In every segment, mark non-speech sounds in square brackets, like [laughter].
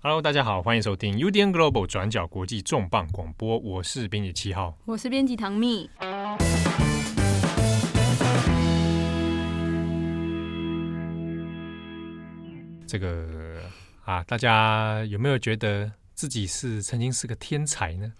Hello，大家好，欢迎收听 UDN Global 转角国际重磅广播，我是编辑七号，我是编辑唐蜜。这个啊，大家有没有觉得自己是曾经是个天才呢？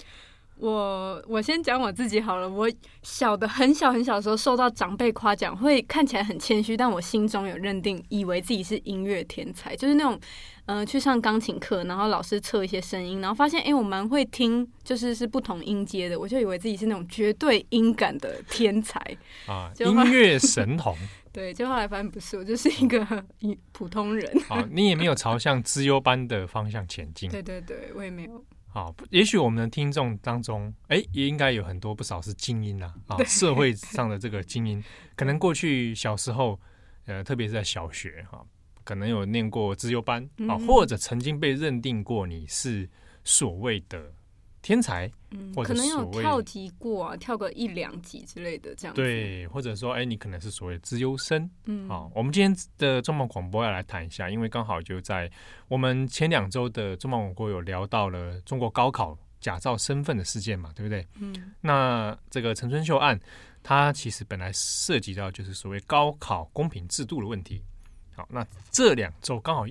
我我先讲我自己好了。我小的很小很小的时候，受到长辈夸奖，会看起来很谦虚，但我心中有认定，以为自己是音乐天才，就是那种，嗯、呃，去上钢琴课，然后老师测一些声音，然后发现，哎、欸，我蛮会听，就是是不同音阶的，我就以为自己是那种绝对音感的天才 [laughs] 啊，音乐神童。[laughs] 对，就后来发现不是，我就是一个普通人。好，你也没有朝向资优班的方向前进。[laughs] 对对对，我也没有。好，也许我们的听众当中，哎，也应该有很多不少是精英啊，啊，社会上的这个精英，可能过去小时候，呃，特别是在小学哈，可能有念过资优班啊，或者曾经被认定过你是所谓的。天才，嗯，可能有跳级过啊，跳个一两级之类的这样。对，或者说，哎，你可能是所谓资优生，嗯，好，我们今天的重磅广播要来谈一下，因为刚好就在我们前两周的重磅广播有聊到了中国高考假造身份的事件嘛，对不对？嗯，那这个陈春秀案，它其实本来涉及到就是所谓高考公平制度的问题。好，那这两周刚好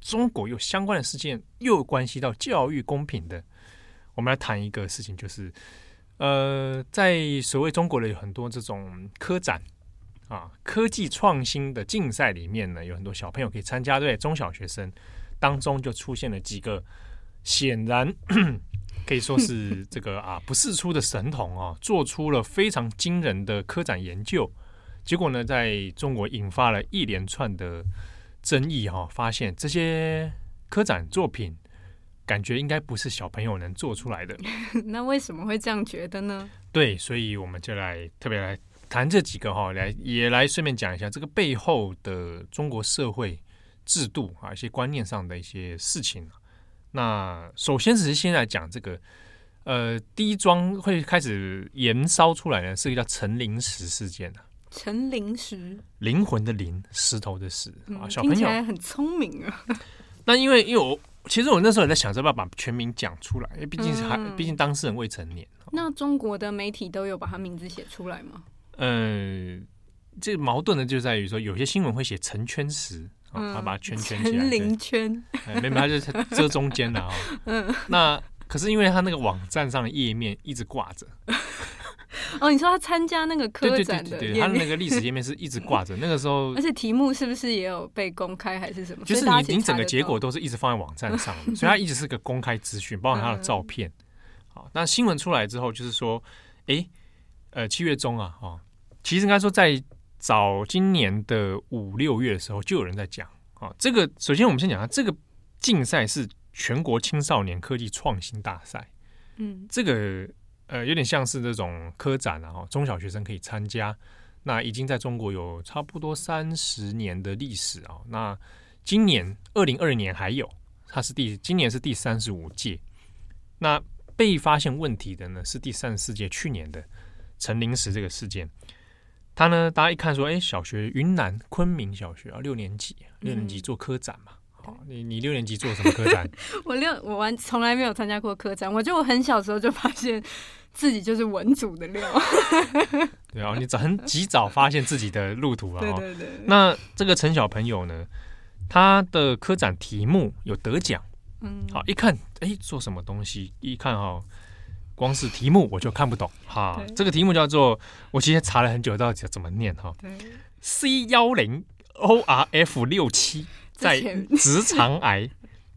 中国有相关的事件，又关系到教育公平的。我们来谈一个事情，就是，呃，在所谓中国的有很多这种科展啊，科技创新的竞赛里面呢，有很多小朋友可以参加，对，中小学生当中就出现了几个显然可以说是这个啊不世出的神童啊，做出了非常惊人的科展研究，结果呢，在中国引发了一连串的争议哈、啊，发现这些科展作品。感觉应该不是小朋友能做出来的，[laughs] 那为什么会这样觉得呢？对，所以我们就来特别来谈这几个哈，来也来顺便讲一下这个背后的中国社会制度啊，一些观念上的一些事情。那首先只是先来讲这个，呃，第一桩会开始延烧出来呢，是一个叫陈灵石事件的。陈灵石，灵魂的灵，石头的石啊，小朋友很聪明啊。[laughs] 那因为因为我。其实我那时候也在想着要把全名讲出来，因为毕竟是还，毕、嗯、竟当事人未成年。那中国的媒体都有把他名字写出来吗？嗯、呃，这个矛盾的就在于说，有些新闻会写成圈石，他、嗯、把它圈圈起来，成灵圈，没没，他就遮中间的啊。嗯，[laughs] 那可是因为他那个网站上的页面一直挂着。[laughs] 哦，你说他参加那个科展的，他的那个历史页面是一直挂着。那个时候，[laughs] 而且题目是不是也有被公开还是什么？就是你，你整个结果都是一直放在网站上，所以它一直是个公开资讯，包含他的照片。好，那新闻出来之后，就是说，哎，呃，七月中啊，哦，其实应该说在早今年的五六月的时候，就有人在讲啊，这个首先我们先讲下，这个竞赛是全国青少年科技创新大赛，嗯，这个。呃，有点像是这种科展啊，哈，中小学生可以参加。那已经在中国有差不多三十年的历史啊。那今年二零二零年还有，它是第今年是第三十五届。那被发现问题的呢是第三十四届，去年的陈灵石这个事件。他呢，大家一看说，哎，小学云南昆明小学啊，六年级，六年级做科展嘛。嗯好，你你六年级做什么科展？[laughs] 我六我完从来没有参加过科展，我就我很小时候就发现自己就是文组的料。[laughs] 对啊，你早很及早发现自己的路途啊。对对对。那这个陈小朋友呢，他的科展题目有得奖。嗯。好，一看，哎，做什么东西？一看哈，光是题目我就看不懂。哈，这个题目叫做，我其实查了很久，到底怎么念哈？对。C 幺零 O R F 六七。在直肠癌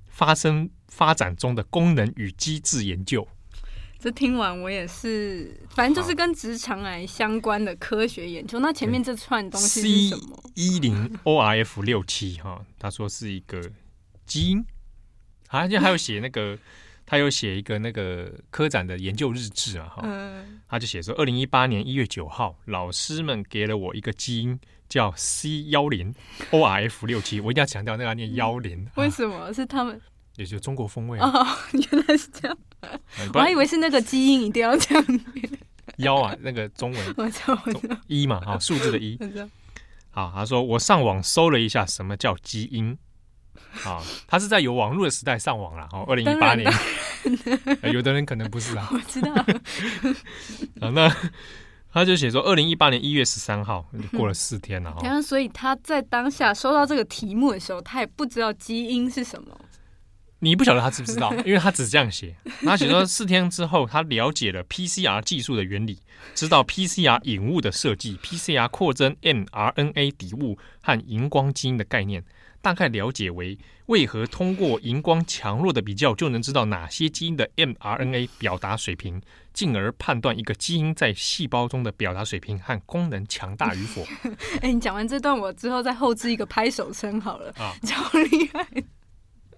发生发展中的功能与机制研究。[laughs] 这听完我也是，反正就是跟直肠癌相关的科学研究。那前面这串东西是什么一零 O R F 六七哈，他说是一个基因。啊，就还有写那个，他有写一个那个科展的研究日志啊哈。他就写说，二零一八年一月九号，老师们给了我一个基因。叫 C 幺零 O R F 六七，我一定要强调那个念幺零。为什么、啊、是他们？[laughs] 也就中国风味啊！哦、[laughs] 原来是这样，我还以为是那个基因一定要这样念。[laughs] 幺啊，那个中文我知道，我知道一嘛，好，数字的一。好，他说我上网搜了一下什么叫基因，啊，他是在有网络的时代上网了。哦，二零一八年，[laughs] 有的人可能不是啊。[laughs] 我知道。[laughs] 啊，那他就写说，二零一八年一月十三号，过了四天了哈。然后，所以他在当下收到这个题目的时候，他也不知道基因是什么。你不晓得他知不知道，因为他只是这样写。他写说四天之后，他了解了 PCR 技术的原理，知道 PCR 引物的设计，PCR 扩增 mRNA 底物和荧光基因的概念，大概了解为为何通过荧光强弱的比较就能知道哪些基因的 mRNA 表达水平，进而判断一个基因在细胞中的表达水平和功能强大与否。[laughs] 哎、欸，你讲完这段，我之后再后置一个拍手声好了啊，[laughs] 超厉害。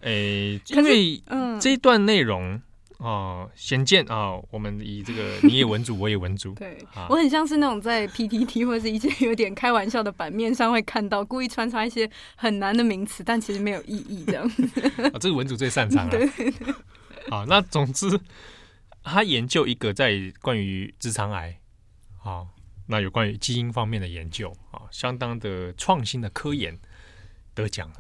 哎、欸，因为这一段内容哦，显、嗯呃、见啊、呃，我们以这个 [laughs] 你也文主，我也文主，对、啊、我很像是那种在 PTT 或者是一些有点开玩笑的版面上会看到，故意穿插一些很难的名词，但其实没有意义这样子。啊，[laughs] 这个文主最擅长。[laughs] 好，那总之，他研究一个在关于直肠癌，好，那有关于基因方面的研究啊，相当的创新的科研得奖了。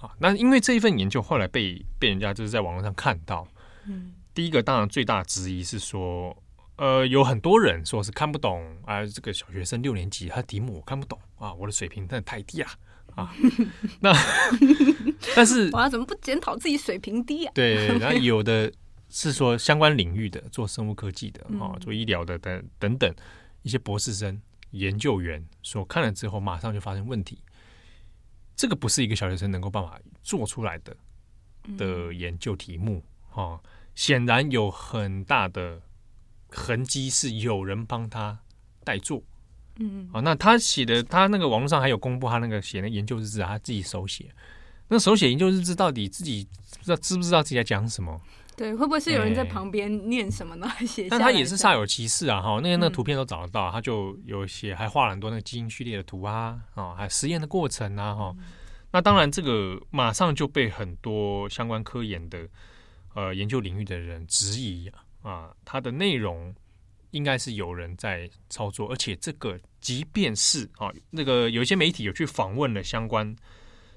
啊，那因为这一份研究后来被被人家就是在网络上看到，嗯，第一个当然最大质疑是说，呃，有很多人说是看不懂啊，这个小学生六年级他题目我看不懂啊，我的水平真的太低啊啊，[laughs] 那 [laughs] 但是哇怎么不检讨自己水平低啊？对，然后有的是说相关领域的做生物科技的啊，做医疗的等等等一些博士生研究员说看了之后马上就发生问题。这个不是一个小学生能够办法做出来的的研究题目哈，显然有很大的痕迹是有人帮他代做，嗯，啊，那他写的他那个网络上还有公布他那个写的研究日志，他自己手写，那手写研究日志到底自己不知道知不知道自己在讲什么？对，会不会是有人在旁边念什么呢？写，但他也是煞有其事啊！哈，那些那个图片都找得到，他就有写，还画了很多那个基因序列的图啊，啊，还有实验的过程啊，哈。那当然，这个马上就被很多相关科研的呃研究领域的人质疑啊，它的内容应该是有人在操作，而且这个即便是啊，那个有一些媒体有去访问了相关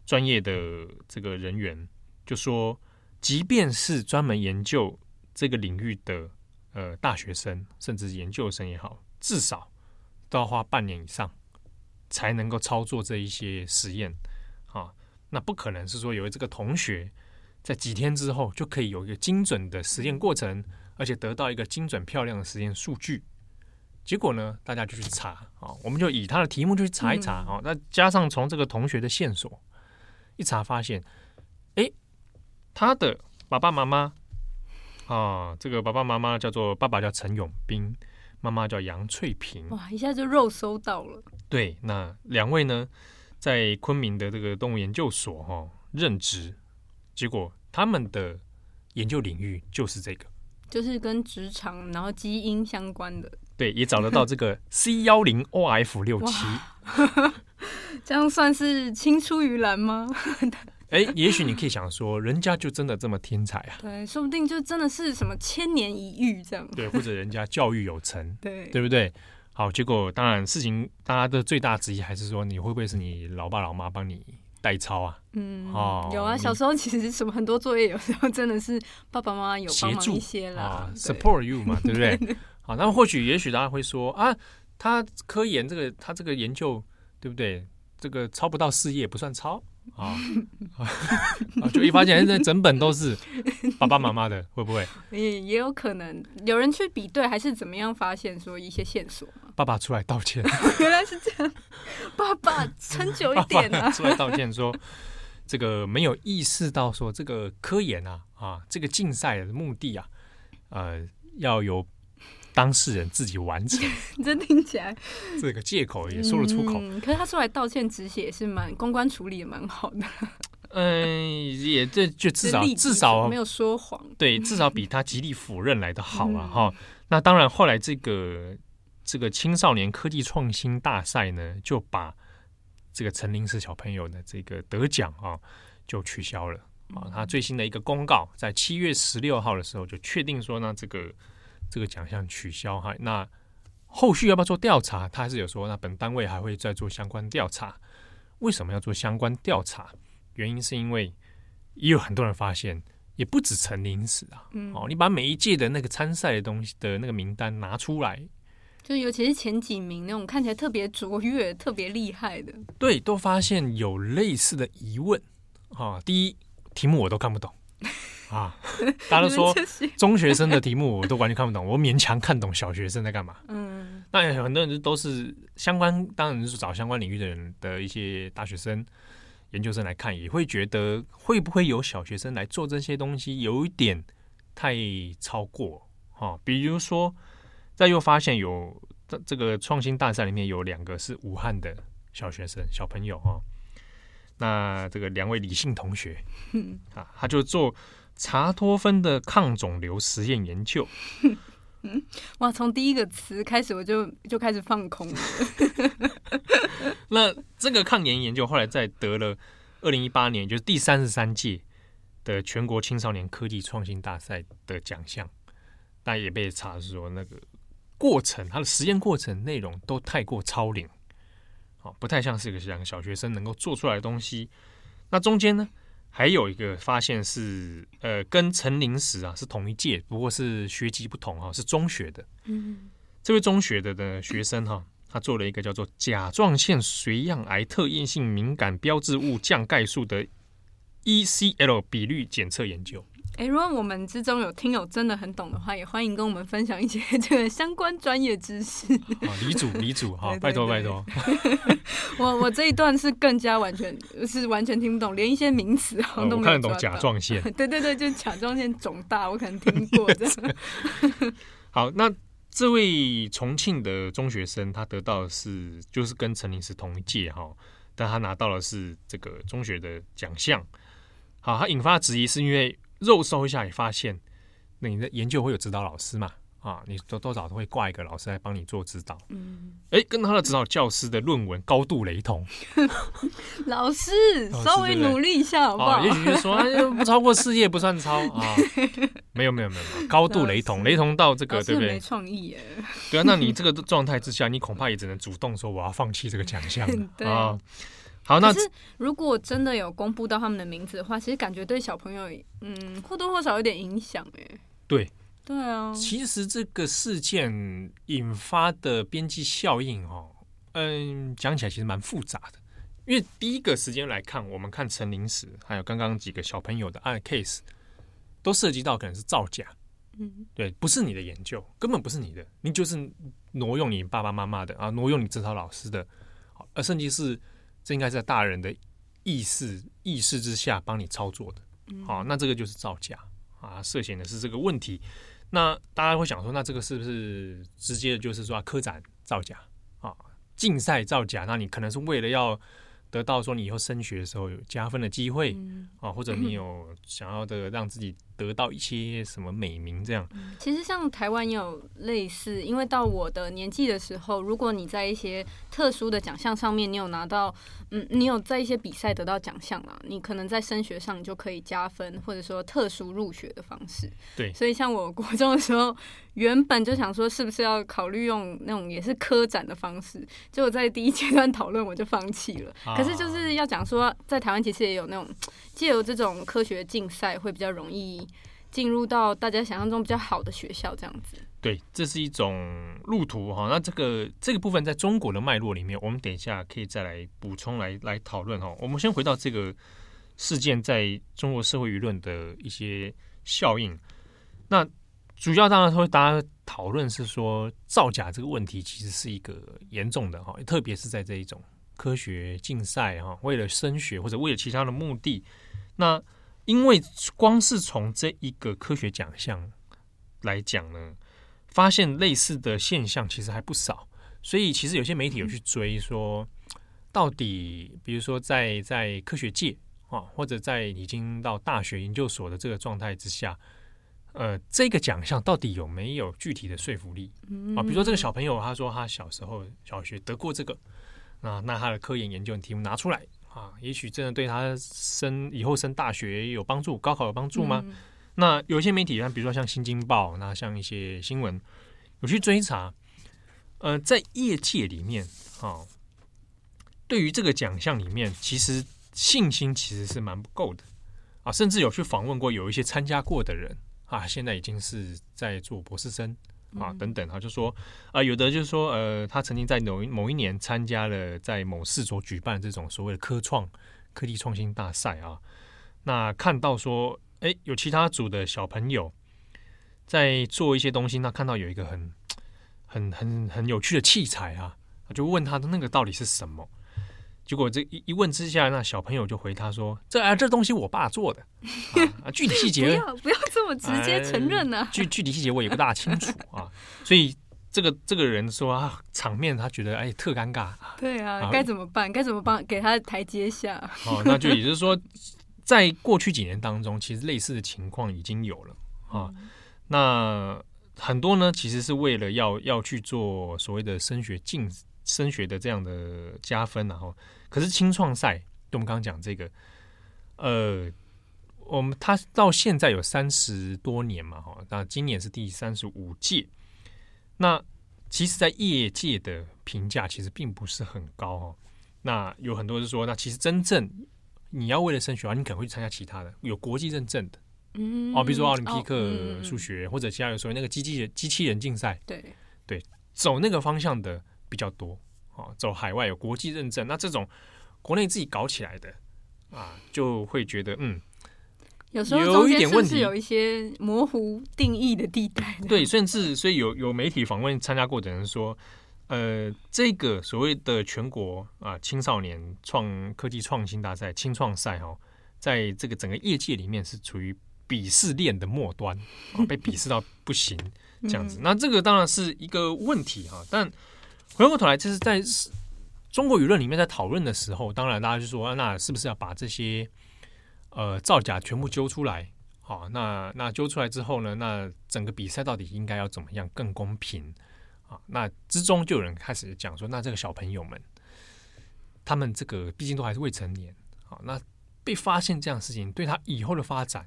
专业的这个人员，就说。即便是专门研究这个领域的呃大学生，甚至研究生也好，至少都要花半年以上才能够操作这一些实验啊。那不可能是说有这个同学在几天之后就可以有一个精准的实验过程，而且得到一个精准漂亮的实验数据。结果呢，大家就去查啊，我们就以他的题目就去查一查啊。那加上从这个同学的线索一查，发现，哎。他的爸爸妈妈啊，这个爸爸妈妈叫做爸爸叫陈永斌，妈妈叫杨翠萍。哇，一下就肉搜到了。对，那两位呢，在昆明的这个动物研究所哈、哦、任职，结果他们的研究领域就是这个，就是跟职场然后基因相关的。对，也找得到这个 [laughs] C 幺零 OF 六七，[laughs] 这样算是青出于蓝吗？[laughs] 哎，也许你可以想说，人家就真的这么天才啊？对，说不定就真的是什么千年一遇这样。对，或者人家教育有成，对，对不对？好，结果当然事情，大家的最大质疑还是说，你会不会是你老爸老妈帮你代抄啊？嗯，哦，有啊，小时候其实什么很多作业，有时候真的是爸爸妈妈有帮忙一些啦，啊，support you 嘛，对不 [laughs] 对？好，那么或许也许大家会说啊，他科研这个他这个研究对不对？这个抄不到四页不算抄。啊 [laughs] 啊！就一发现，这整本都是爸爸妈妈的，会不会？也也有可能有人去比对，还是怎么样发现说一些线索？爸爸出来道歉，[laughs] 原来是这样。爸爸撑久一点啊，出来道歉说，这个没有意识到说这个科研啊啊，这个竞赛的目的啊，呃，要有。当事人自己完成，[laughs] 真听起来这个借口也说得出口。嗯，可是他出来道歉止血也是蛮公关处理也蛮好的。嗯，[laughs] 也这就至少至少没有说谎，对，至少比他极力否认来的好啊哈。嗯。那当然，后来这个这个青少年科技创新大赛呢，就把这个陈林氏小朋友的这个得奖啊就取消了啊。他最新的一个公告，在七月十六号的时候就确定说呢，这个。这个奖项取消哈，那后续要不要做调查？他还是有说，那本单位还会再做相关调查。为什么要做相关调查？原因是因为也有很多人发现，也不止陈林史啊。嗯，哦，你把每一届的那个参赛的东西的那个名单拿出来，就尤其是前几名那种看起来特别卓越、特别厉害的，对，都发现有类似的疑问啊。第一，题目我都看不懂。啊！[laughs] 大家都说中学生的题目我都完全看不懂，我勉强看懂小学生在干嘛。嗯，那很多人都是相关，当然是找相关领域的人的一些大学生、研究生来看，也会觉得会不会有小学生来做这些东西，有一点太超过哈。比如说，再又发现有这这个创新大赛里面有两个是武汉的小学生小朋友哈，那这个两位李姓同学啊，他就做。茶多酚的抗肿瘤实验研究，[laughs] 哇！从第一个词开始，我就就开始放空了。[laughs] 那这个抗炎研究后来在得了二零一八年，就是第三十三届的全国青少年科技创新大赛的奖项，但也被查说那个过程，它的实验过程内容都太过超龄，不太像是一个像小学生能够做出来的东西。那中间呢？还有一个发现是，呃，跟陈林石啊是同一届，不过是学籍不同哈，是中学的。嗯，这位中学的的学生哈，他做了一个叫做甲状腺髓样癌特异性敏感标志物降钙素的 ECL 比率检测研究。哎，如果我们之中有听友真的很懂的话，也欢迎跟我们分享一些 [laughs] 这个相关专业知识。啊，李主，[laughs] 李主，哈，拜托，拜托。[laughs] 我我这一段是更加完全是完全听不懂，连一些名词好像都没看得懂甲状腺。对对对，就是甲状腺肿大，我可能听过这样。好，那这位重庆的中学生，他得到的是就是跟陈林是同一届哈，但他拿到的是这个中学的奖项。好，他引发质疑是因为。肉搜一下也发现，那你的研究会有指导老师嘛？啊，你多多少都会挂一个老师来帮你做指导。嗯，哎，跟他的指导教师的论文高度雷同。[laughs] 老师稍微努力一下好不好？也许说不超过四页不算超啊。[laughs] 没有没有没有，高度雷同，雷同到这个对不对？没创意耶。对啊，那你这个状态之下，你恐怕也只能主动说我要放弃这个奖项啊。[laughs] 好，那可是如果真的有公布到他们的名字的话，其实感觉对小朋友，嗯，或多或少有点影响，哎。对，对啊。其实这个事件引发的边际效应，哦，嗯，讲起来其实蛮复杂的。因为第一个时间来看，我们看陈林时，还有刚刚几个小朋友的案 case，都涉及到可能是造假。嗯，对，不是你的研究，根本不是你的，你就是挪用你爸爸妈妈的啊，挪用你指导老师的，而甚至是。这应该是在大人的意识意识之下帮你操作的，好，那这个就是造假啊，涉嫌的是这个问题。那大家会想说，那这个是不是直接就是说科展造假啊，竞赛造假？那你可能是为了要。得到说你以后升学的时候有加分的机会，嗯、啊，或者你有想要的让自己得到一些什么美名这样。其实像台湾也有类似，因为到我的年纪的时候，如果你在一些特殊的奖项上面，你有拿到，嗯，你有在一些比赛得到奖项了，你可能在升学上就可以加分，或者说特殊入学的方式。对，所以像我国中的时候。原本就想说，是不是要考虑用那种也是科展的方式？结果在第一阶段讨论，我就放弃了。[laughs] 可是就是要讲说，在台湾其实也有那种借由这种科学竞赛，会比较容易进入到大家想象中比较好的学校这样子。对，这是一种路途哈。那这个这个部分在中国的脉络里面，我们等一下可以再来补充来来讨论哈。我们先回到这个事件在中国社会舆论的一些效应。那主要当然会大家讨论是说造假这个问题其实是一个严重的哈，特别是在这一种科学竞赛哈，为了升学或者为了其他的目的，那因为光是从这一个科学奖项来讲呢，发现类似的现象其实还不少，所以其实有些媒体有去追说，到底比如说在在科学界啊，或者在已经到大学研究所的这个状态之下。呃，这个奖项到底有没有具体的说服力啊？比如说这个小朋友，他说他小时候小学得过这个，那那他的科研研究题目拿出来啊，也许真的对他升以后升大学有帮助，高考有帮助吗？嗯、那有些媒体，比如说像《新京报》，那像一些新闻有去追查，呃，在业界里面啊，对于这个奖项里面，其实信心其实是蛮不够的啊，甚至有去访问过有一些参加过的人啊，现在已经是在做博士生啊等等他，就说啊，有的就是说呃，他曾经在某某一年参加了在某市所举办这种所谓的科创科技创新大赛啊，那看到说，哎，有其他组的小朋友在做一些东西，那看到有一个很很很很有趣的器材啊，就问他的那个到底是什么？结果这一一问之下，那小朋友就回他说：“这啊，这东西我爸做的 [laughs] 啊，具体细节不要不要这么直接承认呢、啊。具具体细节我也不大清楚 [laughs] 啊，所以这个这个人说啊，场面他觉得哎特尴尬。对啊，啊该怎么办？该怎么帮给他台阶下？哦、啊，那就也就是说，在过去几年当中，其实类似的情况已经有了啊。嗯、那很多呢，其实是为了要要去做所谓的升学进。升学的这样的加分，然后可是青创赛，对我们刚刚讲这个，呃，我们他到现在有三十多年嘛，哈，那今年是第三十五届。那其实，在业界的评价其实并不是很高哦。那有很多人说，那其实真正你要为了升学啊，你可能会去参加其他的有国际认证的，嗯，哦，比如说奥林匹克数学，或者其他有时候那个机器人机器人竞赛，对对，走那个方向的。比较多哦，走海外有国际认证，那这种国内自己搞起来的啊，就会觉得嗯，有时候有一点问题，有一些模糊定义的地带。对，甚至所以有有媒体访问参加过的人说，呃，这个所谓的全国啊青少年创科技创新大赛青创赛哦，在这个整个业界里面是处于鄙视链的末端，啊、被鄙视到不行 [laughs] 这样子。嗯、那这个当然是一个问题哈，但。回过头来，就是在中国舆论里面在讨论的时候，当然大家就说，那是不是要把这些呃造假全部揪出来？好，那那揪出来之后呢，那整个比赛到底应该要怎么样更公平？啊，那之中就有人开始讲说，那这个小朋友们，他们这个毕竟都还是未成年，好，那被发现这样的事情，对他以后的发展。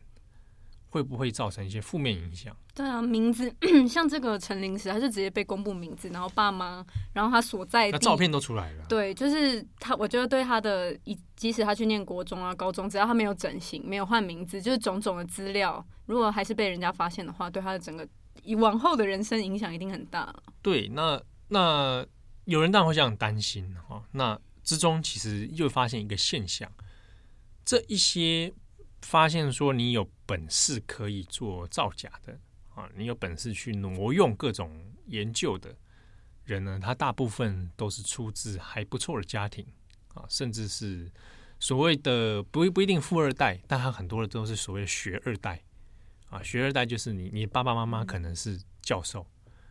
会不会造成一些负面影响？对啊，名字 [clears throat] 像这个陈临时，他是直接被公布名字，然后爸妈，然后他所在的照片都出来了。对，就是他，我觉得对他的，即使他去念国中啊、高中，只要他没有整形、没有换名字，就是种种的资料，如果还是被人家发现的话，对他的整个往后的人生影响一定很大。对，那那有人当然会这样担心哈。那之中其实又发现一个现象，这一些。发现说你有本事可以做造假的啊，你有本事去挪用各种研究的人呢，他大部分都是出自还不错的家庭啊，甚至是所谓的不不一定富二代，但他很多的都是所谓的学二代啊，学二代就是你你爸爸妈妈可能是教授，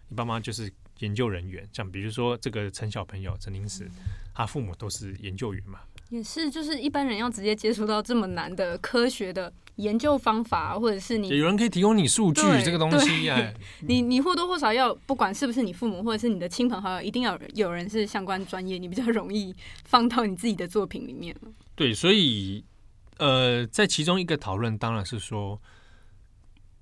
你爸妈就是研究人员，像比如说这个陈小朋友陈林时，他父母都是研究员嘛。也是，就是一般人要直接接触到这么难的科学的研究方法，或者是你有人可以提供你数据这个东西，哎，[laughs] 你你或多或少要，不管是不是你父母或者是你的亲朋好友，一定要有人是相关专业，你比较容易放到你自己的作品里面。对，所以呃，在其中一个讨论当然是说，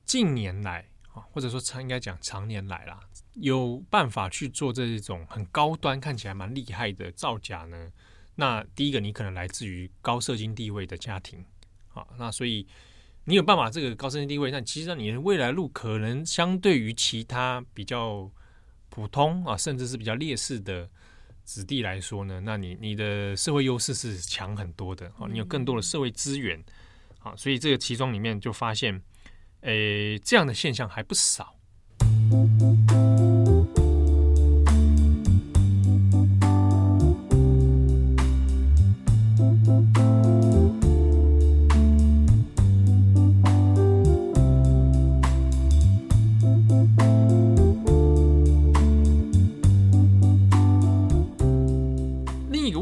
近年来啊，或者说常应该讲常年来啦，有办法去做这种很高端、看起来蛮厉害的造假呢。那第一个，你可能来自于高社经地位的家庭，啊，那所以你有办法这个高社经地位，那其实你的未来路可能相对于其他比较普通啊，甚至是比较劣势的子弟来说呢，那你你的社会优势是强很多的，啊，你有更多的社会资源，啊，所以这个其中里面就发现，诶，这样的现象还不少。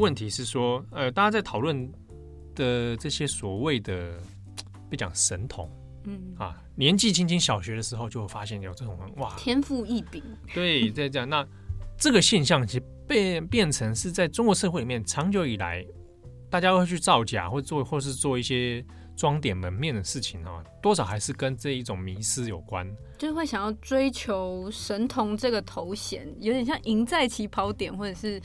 问题是说，呃，大家在讨论的这些所谓的被讲神童，嗯。啊，年纪轻轻小学的时候就发现有这种哇，天赋异禀，对，在这样，那这个现象其实变变成是在中国社会里面长久以来，大家会去造假或做或是做一些装点门面的事情啊，多少还是跟这一种迷失有关，就是会想要追求神童这个头衔，有点像赢在起跑点，或者是。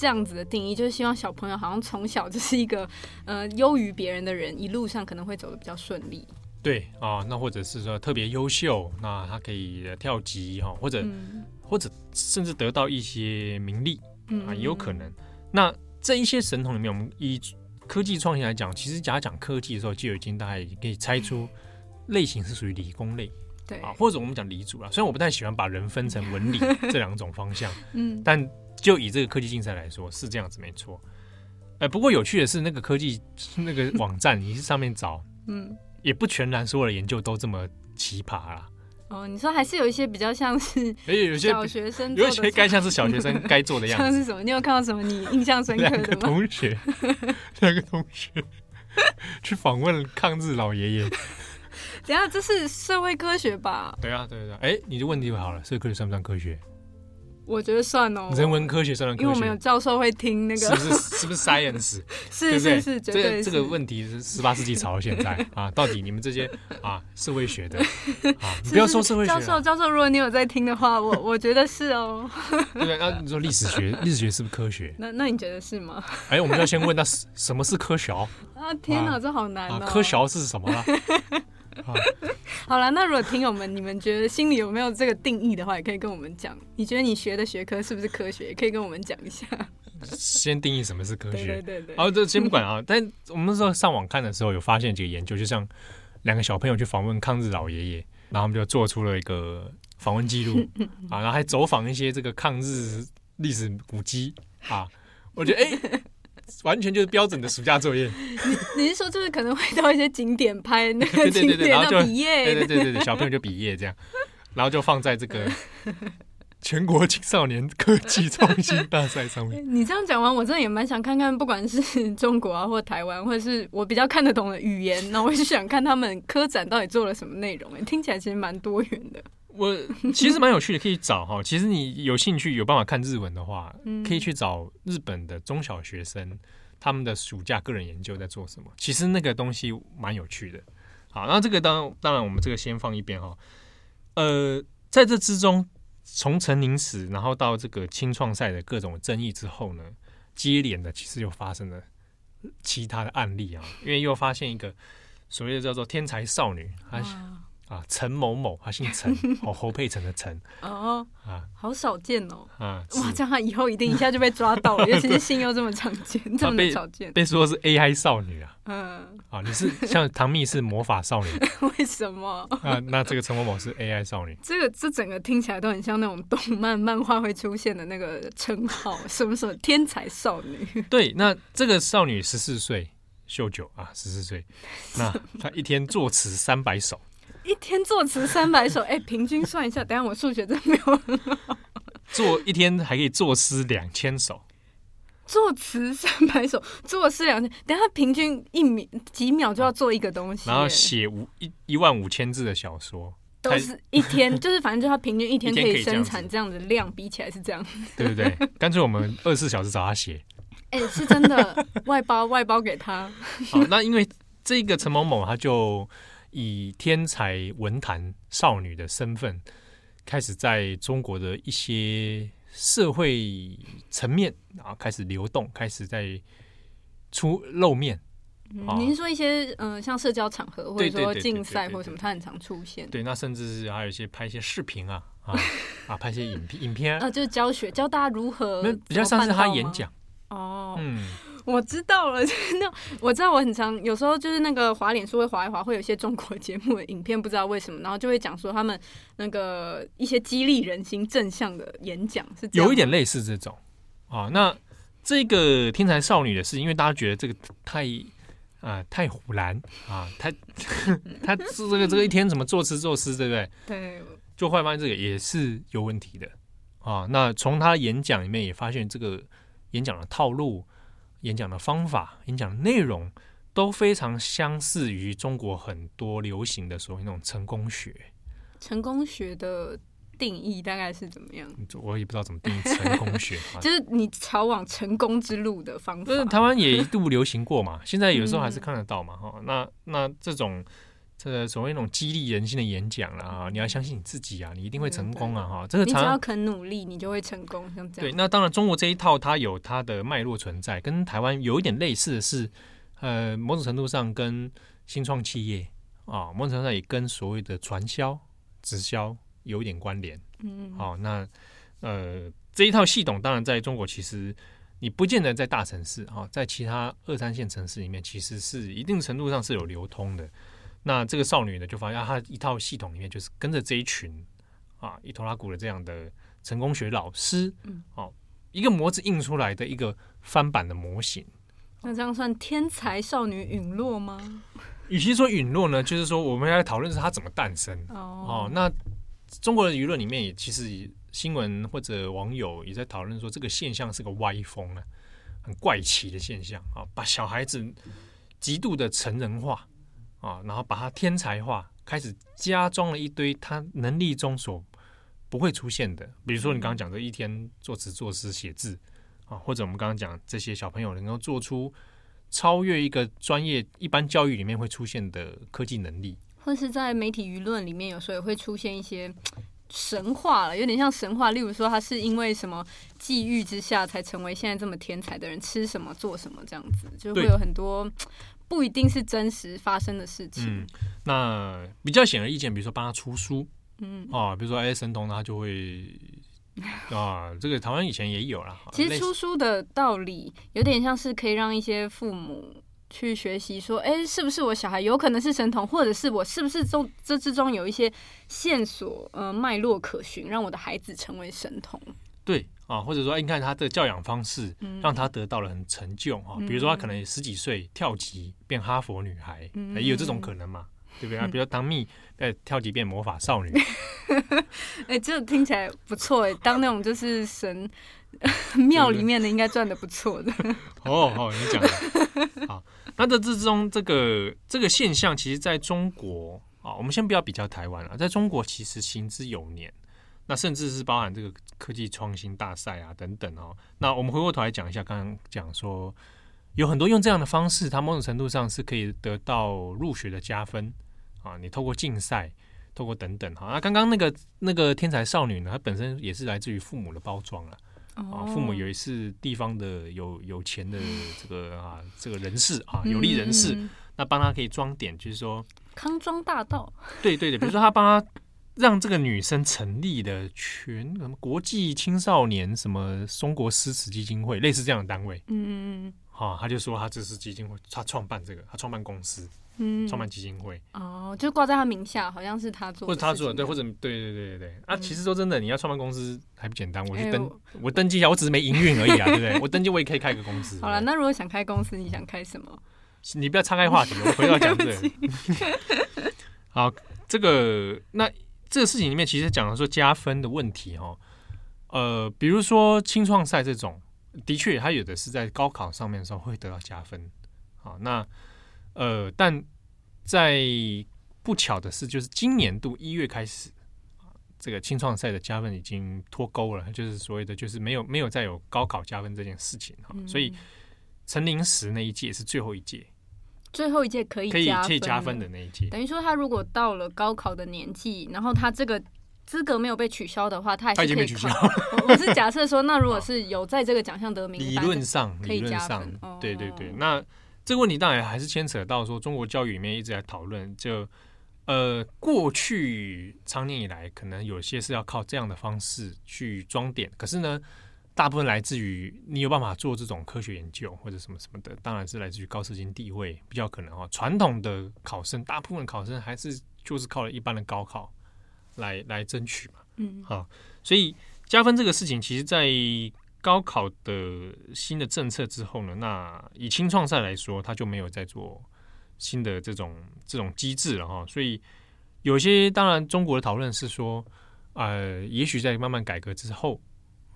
这样子的定义，就是希望小朋友好像从小就是一个 [laughs] 呃优于别人的人，一路上可能会走的比较顺利。对啊，那或者是说特别优秀，那他可以跳级哈，或者、嗯、或者甚至得到一些名利啊，也有可能。那这一些神童里面，我们以科技创新来讲，其实假如讲科技的时候，就已经大概可以猜出 [laughs] 类型是属于理工类，对啊，或者我们讲理组啦。虽然我不太喜欢把人分成文理 [laughs] 这两种方向，嗯，但就以这个科技竞赛来说，是这样子没错。哎，不过有趣的是，那个科技 [laughs] 那个网站，你是上面找，嗯。也不全然所有的研究都这么奇葩啦。哦，你说还是有一些比较像是，哎，有些小学生，有些该像是小学生 [laughs] 该做的样子。像是什么？你有看到什么你印象深刻的吗？两个同学，[laughs] 两个同学去访问抗日老爷爷。等下，这是社会科学吧？对啊，对对对。哎，你的问题就好了，社会科学算不算科学？我觉得算哦，人文科学算因为我们有教授会听那个，是不是是不是 science？[laughs] 是是是，这个这个问题是十八世纪吵到现在 [laughs] 啊，到底你们这些啊社会学的啊，[laughs] 你不要说社会学教授教授，如果你有在听的话，我我觉得是哦。对对，那你说历史学，历史学是不是科学？那那你觉得是吗？哎，我们要先问，那什么是科学？啊天哪，这好难哦！科学是什么？好 [laughs] 了，那如果听友们你们觉得心里有没有这个定义的话，也可以跟我们讲。你觉得你学的学科是不是科学？也可以跟我们讲一下。先定义什么是科学？对对对。好，这先不管啊。但我们那时候上网看的时候，有发现几个研究，就像两个小朋友去访问抗日老爷爷，然后我们就做出了一个访问记录 [laughs] 啊，然后还走访一些这个抗日历史古迹啊。我觉得哎。欸完全就是标准的暑假作业。你 [laughs] 你是说，就是可能会到一些景点拍那个景点，然后就毕业？对对对对对，小朋友就毕业这样，然后就放在这个全国青少年科技创新大赛上面。[laughs] 你这样讲完，我真的也蛮想看看，不管是中国啊，或台湾，或者是我比较看得懂的语言，那我就想看他们科展到底做了什么内容。哎，听起来其实蛮多元的。我其实蛮有趣的，可以找哈。[laughs] 其实你有兴趣有办法看日文的话，可以去找日本的中小学生他们的暑假个人研究在做什么。其实那个东西蛮有趣的。好，那这个当当然我们这个先放一边哈。呃，在这之中，从陈宁死，然后到这个青创赛的各种争议之后呢，接连的其实又发生了其他的案例啊，因为又发现一个所谓的叫做天才少女，她。啊，陈某某，他姓陈，[laughs] 哦，侯佩岑的陈，哦，啊，好少见哦，啊，哇，这样他以后一定一下就被抓到了，[laughs] 尤其是姓又这么常见，这么少见，被说是 AI 少女啊，嗯，啊，你是像唐蜜是魔法少女，[laughs] 为什么？啊，那这个陈某某是 AI 少女，这个这整个听起来都很像那种动漫漫画会出现的那个称号，什么什么天才少女，对，那这个少女十四岁，秀九啊，十四岁，那她一天作词三百首。一天作词三百首，哎、欸，平均算一下，等下我数学真的没有很好。做一天还可以作诗两千首，作词三百首，作诗两千，等下平均一秒几秒就要做一个东西，然后写五一一万五千字的小说，都是一天，就是反正就他平均一天可以生产这样的量，比起来是这样，对不对？干脆我们二十四小时找他写，哎、欸，是真的 [laughs] 外包外包给他。好，那因为这个陈某某他就。以天才文坛少女的身份，开始在中国的一些社会层面啊，开始流动，开始在出露面。嗯啊、您说一些嗯、呃，像社交场合，或者说竞赛或者什么，他很常出现。对，那甚至是还有一些拍一些视频啊啊 [laughs] 啊，拍一些影片影片啊，就是教学教大家如何，比较像是他演讲哦，嗯。我知道了，[laughs] 那我知道我很常有时候就是那个滑脸书会滑一滑，会有一些中国节目的影片，不知道为什么，然后就会讲说他们那个一些激励人心、正向的演讲是有一点类似这种啊。那这个天才少女的事，因为大家觉得这个太啊、呃、太唬烂啊，太 [laughs] 他是这个这个一天怎么作诗作诗，对不对？对，就会发现这个也是有问题的啊。那从他演讲里面也发现这个演讲的套路。演讲的方法、演讲的内容都非常相似于中国很多流行的所谓那种成功学。成功学的定义大概是怎么样？我也不知道怎么定义成功学，[laughs] 就是你朝往成功之路的方法。就是台湾也一度流行过嘛，现在有时候还是看得到嘛。哈、嗯，那那这种这个所谓那种激励人心的演讲了啊，你要相信你自己啊，你一定会成功啊！哈，这个你只要肯努力，你就会成功。像这样。对，那当然，中国这一套它有它的脉络存在，跟台湾有一点类似的是，呃，某种程度上跟新创企业啊，某种程度上也跟所谓的传销、直销有一点关联。嗯，好，那呃，这一套系统当然在中国其实你不见得在大城市啊，在其他二三线城市里面，其实是一定程度上是有流通的。那这个少女呢，就发现她一套系统里面就是跟着这一群啊一拖拉古的这样的成功学老师，嗯，哦，一个模子印出来的一个翻版的模型。那这样算天才少女陨落吗？与其说陨落呢，就是说我们要讨论是她怎么诞生。哦，哦，那中国的舆论里面也其实新闻或者网友也在讨论说，这个现象是个歪风啊，很怪奇的现象啊，把小孩子极度的成人化。啊，然后把他天才化，开始加装了一堆他能力中所不会出现的，比如说你刚刚讲的一天作词作诗写字啊，或者我们刚刚讲这些小朋友能够做出超越一个专业一般教育里面会出现的科技能力，或是在媒体舆论里面有时候也会出现一些神话了，有点像神话，例如说他是因为什么际遇之下才成为现在这么天才的人，吃什么做什么这样子，就会有很多。不一定是真实发生的事情。嗯，那比较显而易见，比如说帮他出书，嗯啊，比如说哎神童他就会 [laughs] 啊，这个台湾以前也有啦。其实出书的道理有点像是可以让一些父母去学习，说，哎，是不是我小孩有可能是神童，或者是我是不是中这之中有一些线索，呃，脉络可循，让我的孩子成为神童。对。啊，或者说，你看他的教养方式，让他得到了很成就啊。比如说，他可能十几岁跳级变哈佛女孩，也有这种可能嘛，对不对啊？比如当蜜，呃，跳级变魔法少女。[laughs] 哎，这听起来不错哎，当那种就是神 [laughs] 庙里面的，应该赚的不错的。[laughs] 哦哦，你讲的好。那这之中，这个这个现象，其实在中国啊，我们先不要比较台湾了，在中国其实行之有年。那甚至是包含这个科技创新大赛啊等等哦。那我们回过头来讲一下，刚刚讲说有很多用这样的方式，它某种程度上是可以得到入学的加分啊。你透过竞赛，透过等等哈。那刚刚那个那个天才少女呢，她本身也是来自于父母的包装了啊。父母也是地方的有有钱的这个啊这个人士啊，有利人士，那帮他可以装点，就是说康庄大道。对对对，比如说他帮他。让这个女生成立的全什么国际青少年什么中国诗词基金会，类似这样的单位，嗯嗯嗯，好，他就说他这是基金会，他创办这个，他创办公司，嗯，创办基金会，哦，就挂在他名下，好像是他做的，或者他做的，对，或者对对对对对，啊，其实说真的，你要创办公司还不简单，我去登，我登记一下，我只是没营运而已啊，对不对？[laughs] 我登记我也可以开个公司。好了，那如果想开公司，你想开什么？你不要岔开话题，我回到讲这个。[laughs] 好，这个那。这个事情里面其实讲的说加分的问题哦，呃，比如说青创赛这种，的确它有的是在高考上面的时候会得到加分，好，那呃，但在不巧的是，就是今年度一月开始，这个青创赛的加分已经脱钩了，就是所谓的就是没有没有再有高考加分这件事情哈，所以陈林时那一届是最后一届。最后一届可以可以可以加分的那一届，等于说他如果到了高考的年纪，然后他这个资格没有被取消的话，他还是可以考。[laughs] 我是假设说，那如果是有在这个奖项得名，[laughs] 理论上可以加分。对对对，那这个问题当然还是牵扯到说，中国教育里面一直在讨论，就呃过去长年以来，可能有些是要靠这样的方式去装点，可是呢。大部分来自于你有办法做这种科学研究或者什么什么的，当然是来自于高社经地位比较可能哈。传统的考生，大部分考生还是就是靠了一般的高考来来争取嘛。嗯，好，所以加分这个事情，其实在高考的新的政策之后呢，那以青创赛来说，他就没有再做新的这种这种机制了哈。所以有些当然中国的讨论是说，呃，也许在慢慢改革之后。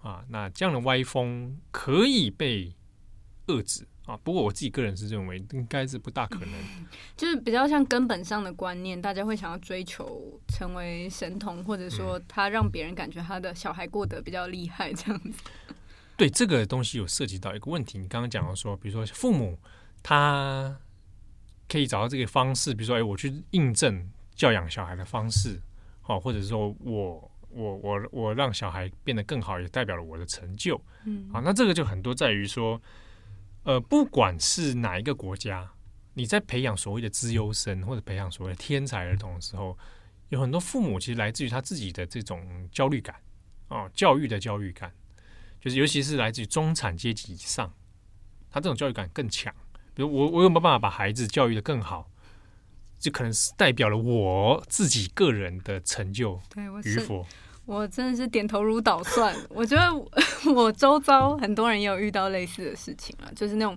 啊，那这样的歪风可以被遏制啊。不过我自己个人是认为，应该是不大可能。[laughs] 就是比较像根本上的观念，大家会想要追求成为神童，或者说他让别人感觉他的小孩过得比较厉害这样子。嗯。对，这个东西有涉及到一个问题，你刚刚讲到说，比如说父母他可以找到这个方式，比如说，哎，我去印证教养小孩的方式，好，或者是说我我我我让小孩变得更好，也代表了我的成就，嗯，好，那这个就很多在于说，呃，不管是哪一个国家，你在培养所谓的资优生或者培养所谓的天才儿童的时候，有很多父母其实来自于他自己的这种焦虑感，哦，教育的焦虑感，就是尤其是来自于中产阶级以上，他这种教育感更强。比如我，我有没有办法把孩子教育的更好？就可能是代表了我自己个人的成就与否。我真的是点头如捣蒜。[laughs] 我觉得我周遭很多人也有遇到类似的事情啊，就是那种，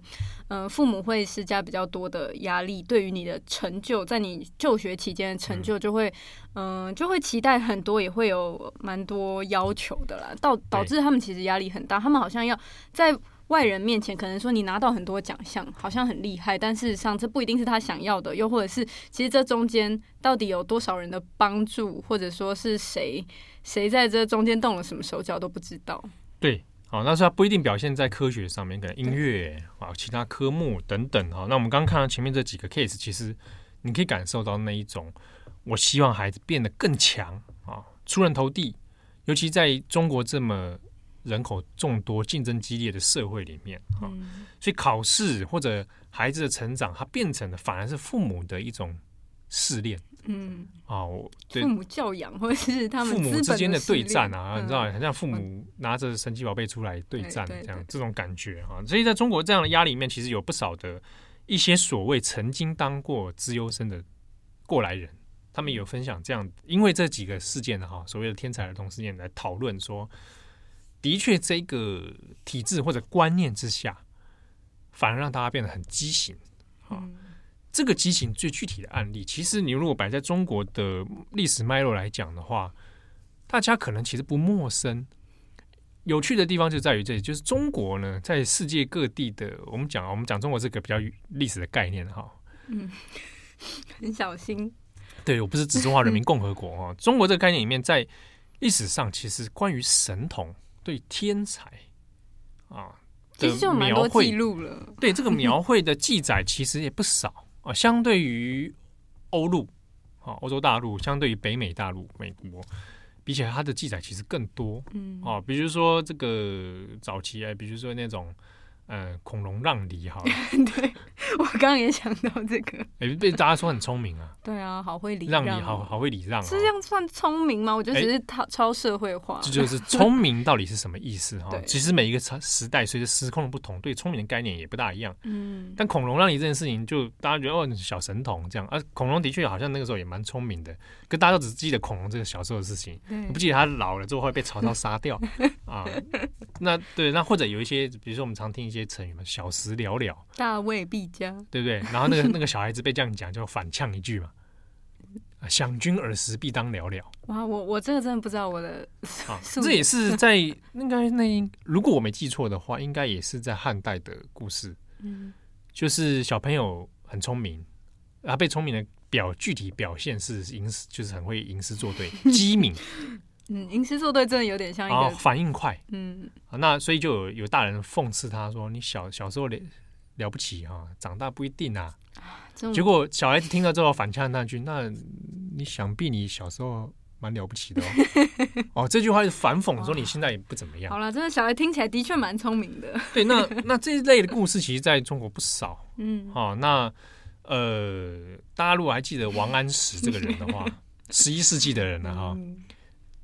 嗯、呃，父母会施加比较多的压力，对于你的成就，在你就学期间的成就，就会，嗯、呃，就会期待很多，也会有蛮多要求的啦，导导致他们其实压力很大，他们好像要在。外人面前可能说你拿到很多奖项，好像很厉害，但事实上这不一定是他想要的。又或者是，其实这中间到底有多少人的帮助，或者说是谁谁在这中间动了什么手脚都不知道。对，好，那是他不一定表现在科学上面，可能音乐啊、其他科目等等。哈，那我们刚刚看到前面这几个 case，其实你可以感受到那一种，我希望孩子变得更强啊，出人头地，尤其在中国这么。人口众多、竞争激烈的社会里面，哈、嗯，所以考试或者孩子的成长，它变成了反而是父母的一种试炼，嗯，哦，对，父母教养或者是他们父母之间的对战啊，嗯、你知道，很像父母拿着神奇宝贝出来对战这样，这种感觉啊。所以在中国这样的压力里面，其实有不少的一些所谓曾经当过资优生的过来人，他们有分享这样，因为这几个事件的哈，所谓的天才儿童事件来讨论说。的确，这个体制或者观念之下，反而让大家变得很畸形。啊、嗯，这个畸形最具体的案例，其实你如果摆在中国的历史脉络来讲的话，大家可能其实不陌生。有趣的地方就在于这里，就是中国呢，在世界各地的，我们讲我们讲中国这个比较历史的概念哈。嗯，很小心。对，我不是指中华人民共和国啊，中国这个概念里面，在历史上其实关于神童。对天才啊的描绘，对这个描绘的记载其实也不少啊。相对于欧陆啊，欧洲大陆，相对于北美大陆，美国比起来，它的记载其实更多。嗯，啊，比如说这个早期啊，比如说那种。嗯，孔融让梨哈，[laughs] 对我刚刚也想到这个，哎，被大家说很聪明啊。对啊，好会礼让梨，好好会礼让，是这样算聪明吗？我觉得只是超超社会化。这就是 [laughs] 聪明到底是什么意思哈？其实每一个时时代随着时空的不同，对聪明的概念也不大一样。嗯，但孔融让梨这件事情，就大家觉得哦，小神童这样啊。孔融的确好像那个时候也蛮聪明的，可大家都只记得恐龙这个小时候的事情，不记得他老了之后会被曹操 [laughs] 杀掉啊。那对，那或者有一些，比如说我们常听一些。些成语嘛，小时了了，大未必佳，对不对？然后那个那个小孩子被这样讲，就反呛一句嘛，想君尔时必当了了。哇，我我这个真的不知道我的啊，这也是在应该那如果我没记错的话，应该也是在汉代的故事。嗯，就是小朋友很聪明，他被聪明的表具体表现是吟诗，就是很会吟诗作对，[laughs] 机敏。嗯，吟诗作对真的有点像一个反应快。嗯，那所以就有有大人讽刺他说：“你小小时候了了不起哈，长大不一定啊。”结果小孩子听到之后反呛那句：“那你想必你小时候蛮了不起的哦。[laughs] ”哦，这句话是反讽说你现在也不怎么样。好了，真的小孩听起来的确蛮聪明的。对，那那这一类的故事其实在中国不少。[laughs] 嗯，好，那呃，大家如果还记得王安石这个人的话，[laughs] 十一世纪的人了哈。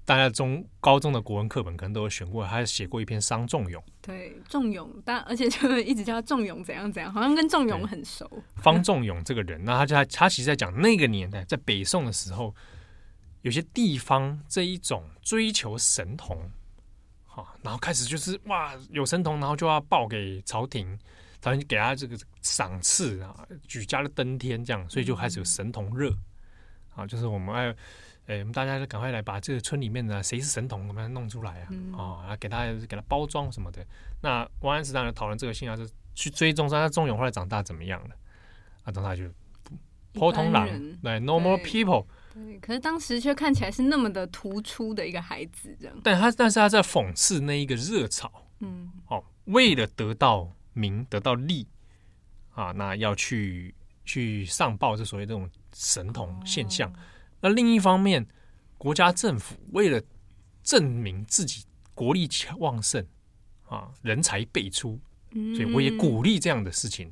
大家中高中的国文课本可能都有选过，他写过一篇《伤仲永》。对，仲永，但而且就一直叫他仲永怎样怎样，好像跟仲永很熟。方仲永这个人，那他就他他其实在讲那个年代，在北宋的时候，有些地方这一种追求神童，好，然后开始就是哇，有神童，然后就要报给朝廷，朝廷给他这个赏赐啊，举家的登天这样，所以就开始有神童热，啊，就是我们爱。哎，我们大家就赶快来把这个村里面的谁是神童，我们弄出来啊！嗯、哦，给他给他包装什么的。那王安石当然讨论这个信啊，是去追踪，说他钟永后来长大怎么样了？啊，长大就普通人，对，normal people。对，可是当时却看起来是那么的突出的一个孩子，这样。但他但是他在讽刺那一个热潮，嗯，哦，为了得到名，得到利啊，那要去去上报这所谓这种神童现象。哦、那另一方面，国家政府为了证明自己国力旺盛啊，人才辈出，所以我也鼓励这样的事情。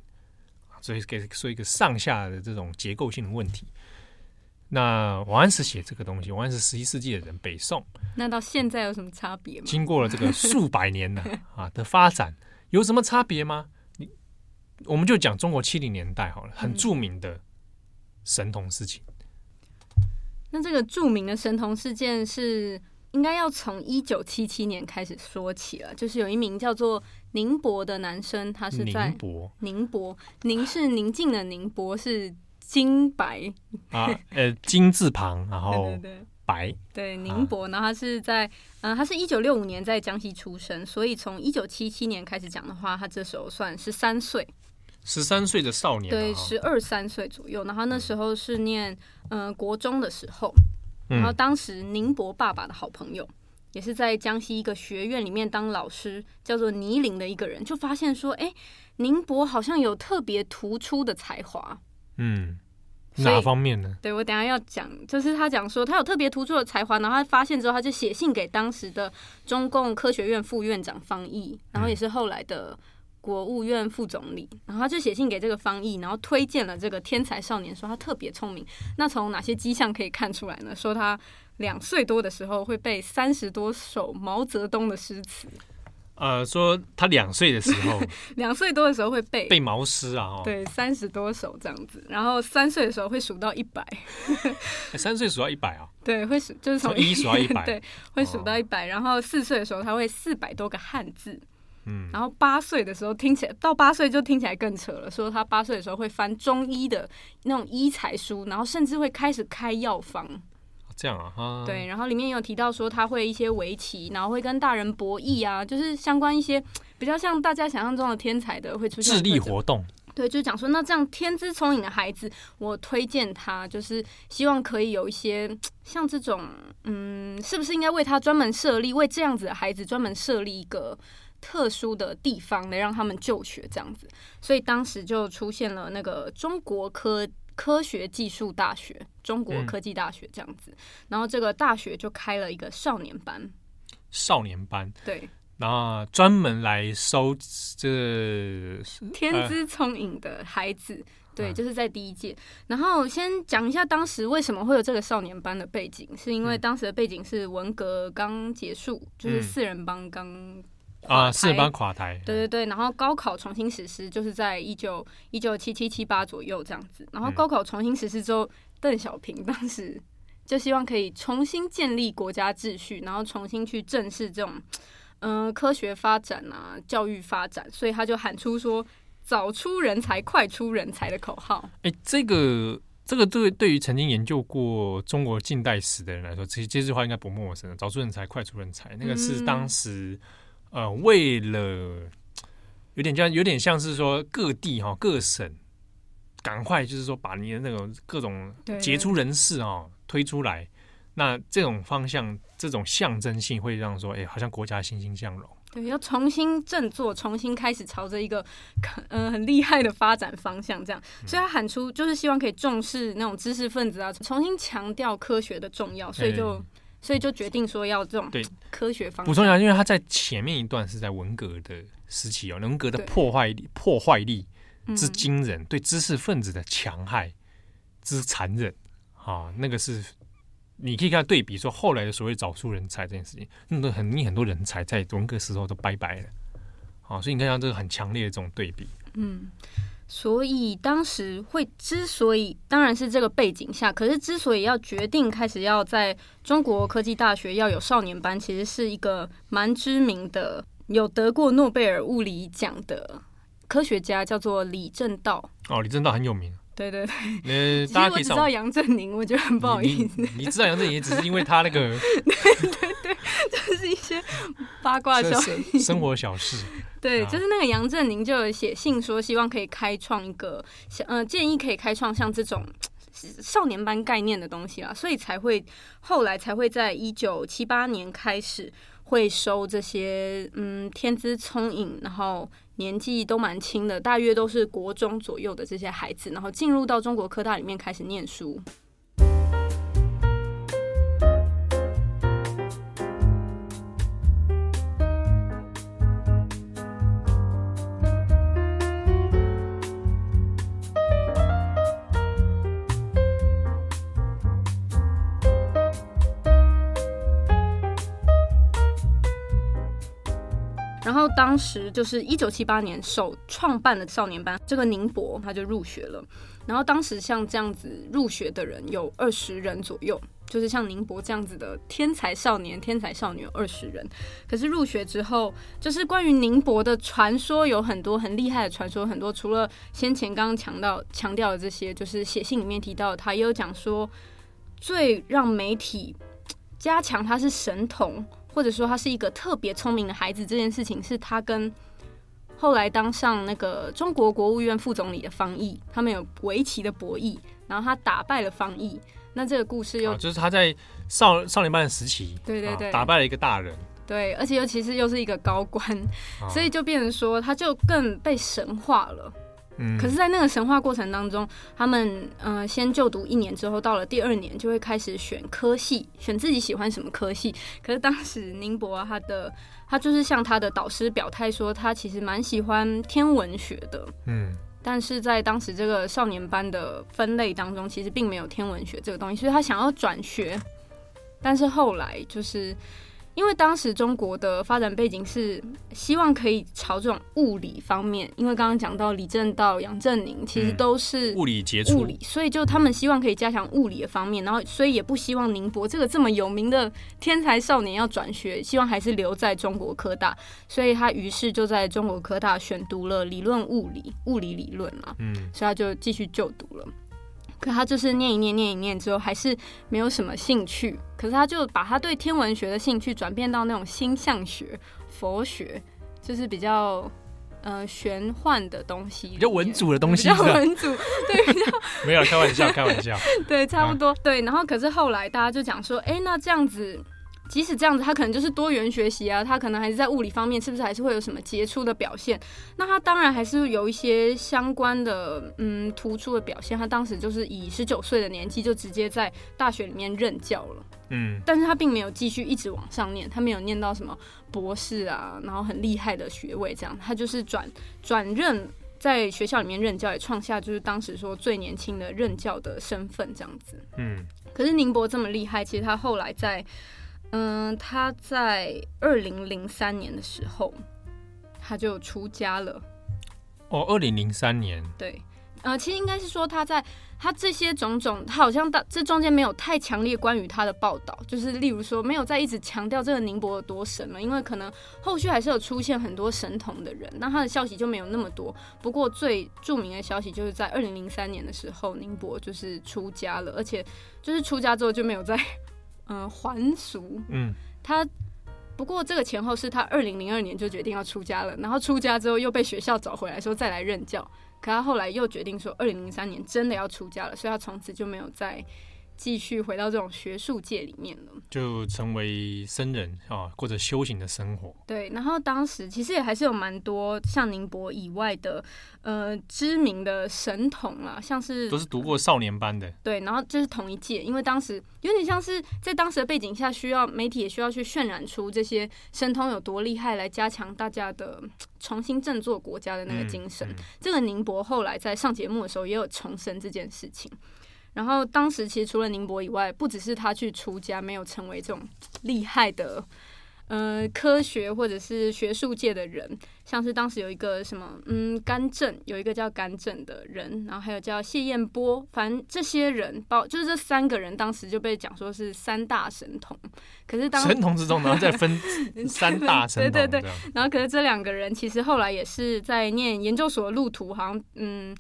所以给说一个上下的这种结构性的问题。那王安石写这个东西，王安石十一世纪的人北宋，那到现在有什么差别吗？经过了这个数百年的 [laughs] 啊的发展，有什么差别吗？你我们就讲中国七零年代好了，很著名的神童事情。嗯。那这个著名的神童事件是应该要从一九七七年开始说起了，就是有一名叫做。宁波的男生，他是在宁波，宁波，宁是宁静的宁，博是金白啊，呃，金字旁，然后 [laughs] 白，对宁伯，然后他是在，嗯、呃，他是一九六五年在江西出生，所以从一九七七年开始讲的话，他这时候算十三岁，十三岁的少年，对，十二三岁左右，然后那时候是念嗯、呃、国中的时候，然后当时宁波爸爸的好朋友。也是在江西一个学院里面当老师，叫做倪林的一个人，就发现说，哎，宁博好像有特别突出的才华。嗯，哪方面呢？对，我等下要讲，就是他讲说他有特别突出的才华，然后他发现之后，他就写信给当时的中共科学院副院长方毅，然后也是后来的国务院副总理，然后他就写信给这个方毅，然后推荐了这个天才少年，说他特别聪明。那从哪些迹象可以看出来呢？说他。两岁多的时候会背三十多首毛泽东的诗词。呃，说他两岁的时候，[laughs] 两岁多的时候会背背毛诗啊，哦，对，三十多首这样子。然后三岁的时候会数到一百，[laughs] 三岁数到一百啊？对，会数就是从一数到一百，[laughs] 对，会数到一百。然后四岁的时候他会四百多个汉字，嗯，然后八岁的时候听起来到八岁就听起来更扯了，说他八岁的时候会翻中医的那种医材书，然后甚至会开始开药方。这样啊，哈，对，然后里面有提到说他会一些围棋，然后会跟大人博弈啊，就是相关一些比较像大家想象中的天才的会出现智力活动。对，就讲说那这样天资聪颖的孩子，我推荐他，就是希望可以有一些像这种，嗯，是不是应该为他专门设立，为这样子的孩子专门设立一个特殊的地方来让他们就学这样子？所以当时就出现了那个中国科。科学技术大学，中国科技大学这样子，嗯、然后这个大学就开了一个少年班，少年班。对，然后专门来收这天资聪颖的孩子，呃、对，就是在第一届。嗯、然后先讲一下当时为什么会有这个少年班的背景，是因为当时的背景是文革刚结束，嗯、就是四人帮刚。啊，四人帮垮台，对对对，然后高考重新实施，就是在一九一九七七七八左右这样子。然后高考重新实施之后，邓小平当时就希望可以重新建立国家秩序，然后重新去正视这种嗯、呃、科学发展啊、教育发展，所以他就喊出说“早出人才，快出人才”的口号。哎，这个这个对对于曾经研究过中国近代史的人来说，其实这句话应该不陌生。“早出人才，快出人才”，那个是当时。呃，为了有点像，有点像是说各地哈、哦、各省赶快就是说把你的那种各种杰出人士哦推出来，那这种方向、这种象征性会让说，哎，好像国家欣欣向荣。对，要重新振作，重新开始朝着一个嗯、[laughs] 呃、很厉害的发展方向这样，所以他喊出就是希望可以重视那种知识分子啊，重新强调科学的重要，所以就。所以就决定说要这种对科学方向。补充一下，因为他在前面一段是在文革的时期哦，文革的破坏力、破坏力之惊人，对知识分子的强害之残忍啊，那个是你可以跟他对比说后来的所谓找出人才这件事情，那个很你很多人才在文革时候都拜拜了啊，所以你看像这个很强烈的这种对比，嗯。所以当时会之所以当然是这个背景下，可是之所以要决定开始要在中国科技大学要有少年班，其实是一个蛮知名的，有得过诺贝尔物理奖的科学家，叫做李政道。哦，李政道很有名。对对对，[laughs] 呃，其实我只知道杨振宁，我觉得很不好意思。你，知道杨振宁，也只是因为他那个，[laughs] 对对对，就是一些八卦消息、生活小事。对，就是那个杨振宁就有写信说，希望可以开创一个，呃，建议可以开创像这种少年班概念的东西啦，所以才会后来才会在一九七八年开始会收这些嗯天资聪颖，然后。年纪都蛮轻的，大约都是国中左右的这些孩子，然后进入到中国科大里面开始念书。后当时就是一九七八年首创办的少年班，这个宁博他就入学了。然后当时像这样子入学的人有二十人左右，就是像宁博这样子的天才少年、天才少女有二十人。可是入学之后，就是关于宁博的传说有很多很厉害的传说，很多。除了先前刚刚强调强调的这些，就是写信里面提到的，他也有讲说，最让媒体加强他是神童。或者说他是一个特别聪明的孩子，这件事情是他跟后来当上那个中国国务院副总理的方毅，他们有围棋的博弈，然后他打败了方毅。那这个故事又、哦、就是他在少少年班的时期，对对对、哦，打败了一个大人，对，而且尤其是又是一个高官，哦、所以就变成说他就更被神化了。可是，在那个神话过程当中，他们呃先就读一年之后，到了第二年就会开始选科系，选自己喜欢什么科系。可是当时宁博啊，他的他就是向他的导师表态说，他其实蛮喜欢天文学的。嗯，但是在当时这个少年班的分类当中，其实并没有天文学这个东西，所以他想要转学。但是后来就是。因为当时中国的发展背景是希望可以朝这种物理方面，因为刚刚讲到李政道、杨振宁其实都是物理杰出，物理，所以就他们希望可以加强物理的方面，然后所以也不希望宁波这个这么有名的天才少年要转学，希望还是留在中国科大，所以他于是就在中国科大选读了理论物理、物理理论嘛，嗯，所以他就继续就读了。可他就是念一念念一念之后，还是没有什么兴趣。可是他就把他对天文学的兴趣转变到那种星象学、佛学，就是比较呃玄幻的东西，比较文组的东西，比较文组，对，比较没有开玩笑，开玩笑，[laughs] 对，差不多，啊、对。然后可是后来大家就讲说，哎、欸，那这样子。即使这样子，他可能就是多元学习啊，他可能还是在物理方面，是不是还是会有什么杰出的表现？那他当然还是有一些相关的，嗯，突出的表现。他当时就是以十九岁的年纪就直接在大学里面任教了，嗯，但是他并没有继续一直往上念，他没有念到什么博士啊，然后很厉害的学位这样，他就是转转任在学校里面任教，也创下就是当时说最年轻的任教的身份这样子，嗯。可是宁波这么厉害，其实他后来在。嗯，他在二零零三年的时候，他就出家了。哦，二零零三年。对，呃，其实应该是说他在他这些种种，他好像到这中间没有太强烈关于他的报道，就是例如说没有再一直强调这个宁波有多神了，因为可能后续还是有出现很多神童的人，那他的消息就没有那么多。不过最著名的消息就是在二零零三年的时候，宁波就是出家了，而且就是出家之后就没有再。嗯，还俗。嗯，他不过这个前后是他二零零二年就决定要出家了，然后出家之后又被学校找回来说再来任教，可他后来又决定说二零零三年真的要出家了，所以他从此就没有再。继续回到这种学术界里面了，就成为僧人啊，过着修行的生活。对，然后当时其实也还是有蛮多像宁波以外的呃知名的神童啊，像是都是读过少年班的。对，然后就是同一届，因为当时有点像是在当时的背景下，需要媒体也需要去渲染出这些神童有多厉害，来加强大家的重新振作国家的那个精神。嗯嗯、这个宁波后来在上节目的时候也有重申这件事情。然后当时其实除了宁波以外，不只是他去出家，没有成为这种厉害的呃科学或者是学术界的人，像是当时有一个什么嗯甘正，有一个叫甘正的人，然后还有叫谢燕波，反正这些人包就是这三个人，当时就被讲说是三大神童。可是当神童之中，[laughs] 然后再分三大神童，对对对。然后可是这两个人其实后来也是在念研究所的路途，好像嗯。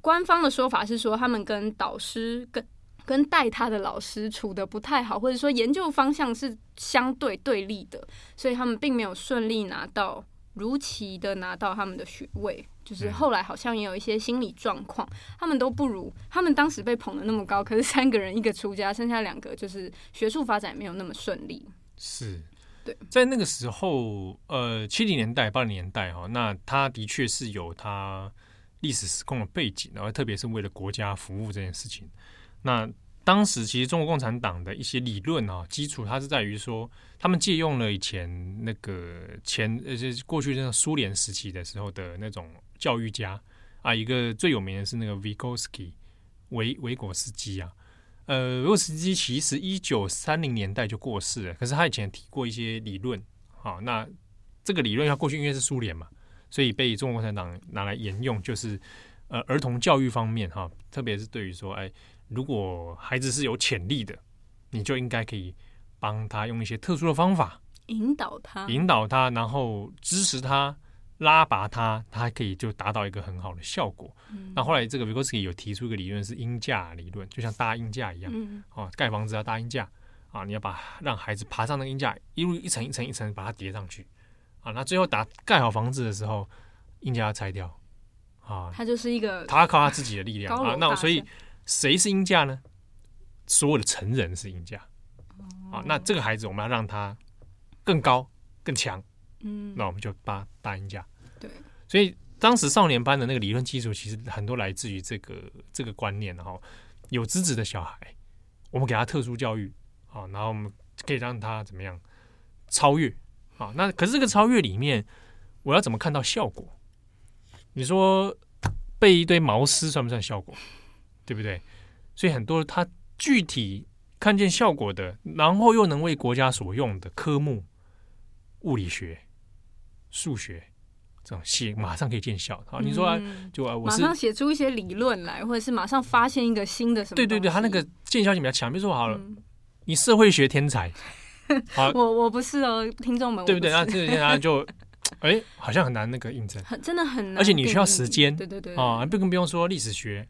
官方的说法是说，他们跟导师、跟跟带他的老师处得不太好，或者说研究方向是相对对立的，所以他们并没有顺利拿到如期的拿到他们的学位。就是后来好像也有一些心理状况，他们都不如他们当时被捧得那么高，可是三个人一个出家，剩下两个就是学术发展没有那么顺利。是，对，在那个时候，呃，七零年代、八零年代哈，那他的确是有他历史时空的背景，然后特别是为了国家服务这件事情。那当时其实中国共产党的一些理论啊，基础它是在于说，他们借用了以前那个前呃，就是过去那个苏联时期的时候的那种教育家啊，一个最有名的是那个维戈斯基维维果斯基啊，呃，维果斯基其实一九三零年代就过世了，可是他以前提过一些理论，好，那这个理论他过去因为是苏联嘛，所以被中国共产党拿来沿用，就是呃儿童教育方面哈，特别是对于说哎。如果孩子是有潜力的，你就应该可以帮他用一些特殊的方法引导他，引导他，然后支持他，拉拔他，他还可以就达到一个很好的效果。嗯、那后来这个维戈斯基有提出一个理论是鹰架理论，就像搭鹰架一样，嗯、哦，盖房子要搭鹰架啊，你要把让孩子爬上那个鹰架，一路一层一层一层把它叠上去啊，那最后打盖好房子的时候，鹰架要拆掉啊，他就是一个他靠他自己的力量啊，那所以。谁是鹰架呢？所有的成人是鹰架，哦、啊，那这个孩子我们要让他更高更强，嗯，那我们就搭搭鹰架。对，所以当时少年班的那个理论基础，其实很多来自于这个这个观念。然后有资质的小孩，我们给他特殊教育，啊，然后我们可以让他怎么样超越啊？那可是这个超越里面，我要怎么看到效果？你说背一堆毛丝算不算效果？对不对？所以很多他具体看见效果的，然后又能为国家所用的科目，物理学、数学这种写马上可以见效啊！你说、啊、就啊，我马上写出一些理论来，或者是马上发现一个新的什么？对对对，他那个见效性比较强。比如说好了，嗯、你社会学天才，[laughs] 好，我我不是哦，听众们，对不对？那这个现在就哎，好像很难那个印证，很真的很难，而且你需要时间，对对对啊，不更不用说历史学。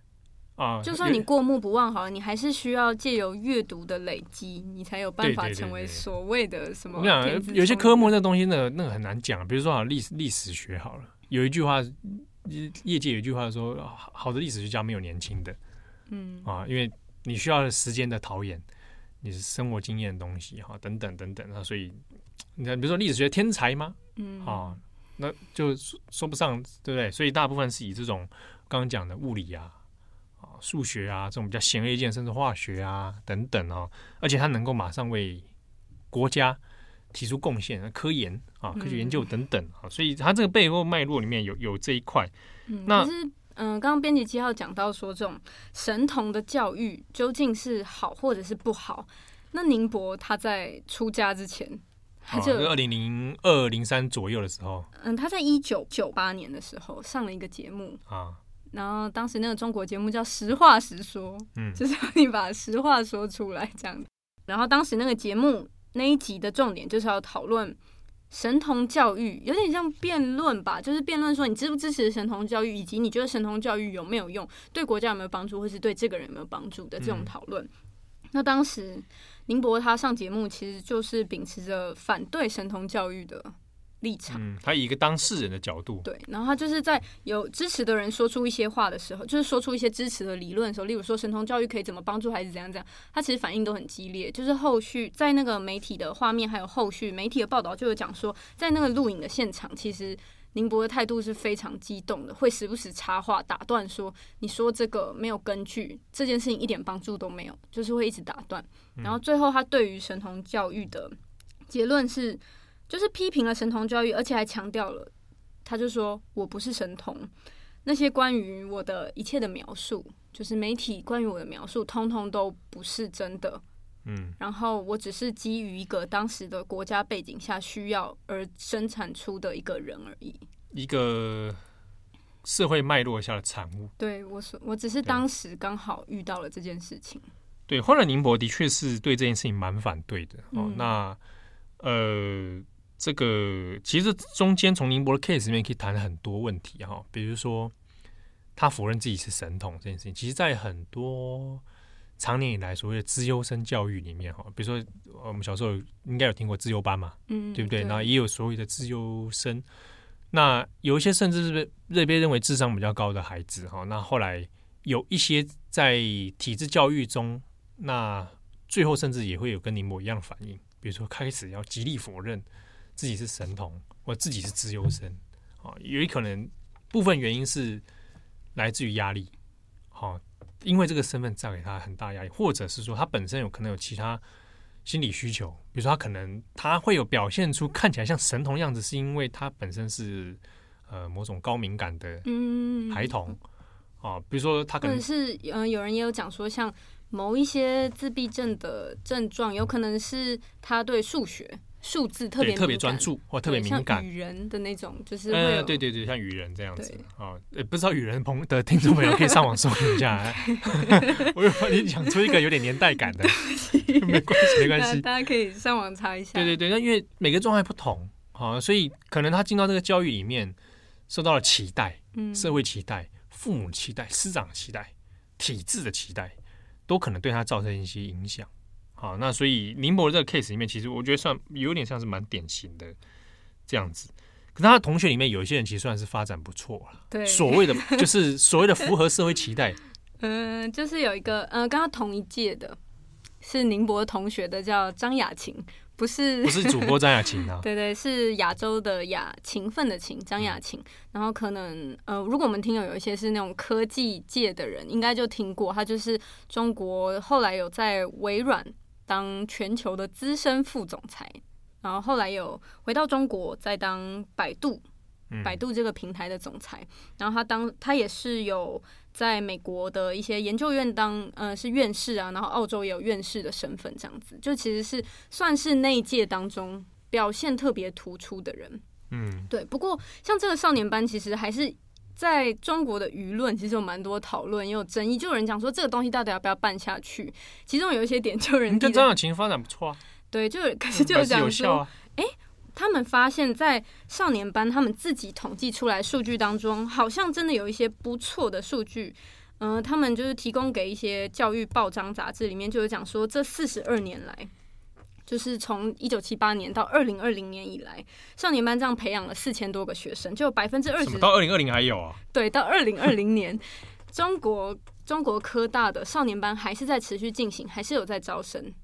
啊，就算你过目不忘好了，你还是需要借由阅读的累积，你才有办法成为所谓的什么。我讲有些科目那东西，那个那个很难讲。比如说啊，历史历史学好了，有一句话，业界有一句话说，好的历史学家没有年轻的，嗯啊，因为你需要时间的陶冶，你是生活经验的东西哈，等等等等啊，所以你看，比如说历史学天才吗？嗯啊，那就说不上，对不对？所以大部分是以这种刚刚讲的物理啊。数学啊，这种比较显而易见，甚至化学啊等等哦，而且它能够马上为国家提出贡献，科研啊、科学研究等等啊，嗯、所以它这个背后脉络里面有有这一块。嗯，那是嗯，刚刚编辑七号讲到说，这种神童的教育究竟是好或者是不好？那宁波他在出家之前，他就二零零二零三左右的时候，嗯，他在一九九八年的时候上了一个节目啊。然后当时那个中国节目叫《实话实说》，嗯，就是你把实话说出来这样。然后当时那个节目那一集的重点就是要讨论神童教育，有点像辩论吧，就是辩论说你支不支持神童教育，以及你觉得神童教育有没有用，对国家有没有帮助，或是对这个人有没有帮助的这种讨论。那当时宁博他上节目其实就是秉持着反对神童教育的。立场，嗯，他以一个当事人的角度，对，然后他就是在有支持的人说出一些话的时候，就是说出一些支持的理论的时候，例如说神童教育可以怎么帮助孩子，怎样怎样，他其实反应都很激烈。就是后续在那个媒体的画面，还有后续媒体的报道，就有讲说，在那个录影的现场，其实宁波的态度是非常激动的，会时不时插话打断说：“你说这个没有根据，这件事情一点帮助都没有。”就是会一直打断。然后最后他对于神童教育的结论是。就是批评了神童教育，而且还强调了，他就说我不是神童，那些关于我的一切的描述，就是媒体关于我的描述，通通都不是真的。嗯，然后我只是基于一个当时的国家背景下需要而生产出的一个人而已，一个社会脉络下的产物。对，我说，我只是当时刚好遇到了这件事情。对，对，后来宁波的确是对这件事情蛮反对的。哦，嗯、那呃。这个其实中间从宁波的 case 里面可以谈很多问题哈，比如说他否认自己是神童这件事情，其实，在很多长年以来所谓的资优生教育里面哈，比如说我们小时候应该有听过资优班嘛，嗯，对不对？那也有所谓的资优生，那有一些甚至是被被认为智商比较高的孩子哈，那后来有一些在体制教育中，那最后甚至也会有跟宁波一样的反应。比如说开始要极力否认自己是神童，或自己是资优生啊，有一可能部分原因是来自于压力，好，因为这个身份造给他很大压力，或者是说他本身有可能有其他心理需求，比如说他可能他会有表现出看起来像神童样子，是因为他本身是呃某种高敏感的孩童啊，比如说他可能是嗯、呃，有人也有讲说像。某一些自闭症的症状，有可能是他对数学、数字特别特别专注或特别敏感，人的那种，就是呃，对对对，像雨人这样子啊。呃，不知道雨人朋的听众朋友可以上网搜一下。[laughs] 我有帮你讲出一个有点年代感的，[laughs] 没关系，没关系，大家可以上网查一下。对对对，那因为每个状态不同，好，所以可能他进到这个教育里面，受到了期待，嗯，社会期待、父母期待、师长期待、体制的期待。都可能对他造成一些影响，好，那所以宁博这个 case 里面，其实我觉得算有点像是蛮典型的这样子。可是他同学里面有一些人其实算是发展不错了，对，所谓的就是所谓的符合社会期待。[laughs] 嗯、呃，就是有一个嗯，跟他同一届的是宁波同学的，叫张雅琴。不是，不是主播张雅琴啊，[laughs] 对对，是亚洲的雅，勤奋的勤，张雅琴。然后可能呃，如果我们听友有一些是那种科技界的人，应该就听过他，就是中国后来有在微软当全球的资深副总裁，然后后来有回到中国再当百度。百度这个平台的总裁，然后他当他也是有在美国的一些研究院当呃是院士啊，然后澳洲也有院士的身份，这样子就其实是算是那一届当中表现特别突出的人。嗯，对。不过像这个少年班，其实还是在中国的舆论其实有蛮多讨论，也有争议，就有人讲说这个东西到底要不要办下去。其中有一些点就人，跟张小琴发展不错啊。对，就可是就讲说，哎。他们发现，在少年班，他们自己统计出来数据当中，好像真的有一些不错的数据。嗯、呃，他们就是提供给一些教育报章杂志，里面就有讲说，这四十二年来，就是从一九七八年到二零二零年以来，少年班这样培养了四千多个学生，就百分之二十。到二零二零还有啊？对，到二零二零年，中国中国科大的少年班还是在持续进行，还是有在招生。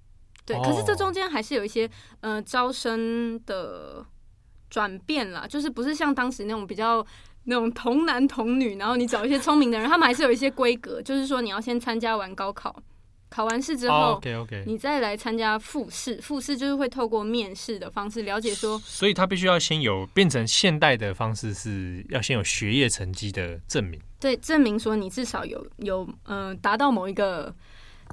对，可是这中间还是有一些呃招生的转变啦，就是不是像当时那种比较那种童男童女，然后你找一些聪明的人，他们还是有一些规格，就是说你要先参加完高考，考完试之后 OK，你再来参加复试，复试就是会透过面试的方式了解说，所以他必须要先有变成现代的方式，是要先有学业成绩的证明，对，证明说你至少有有嗯、呃、达到某一个。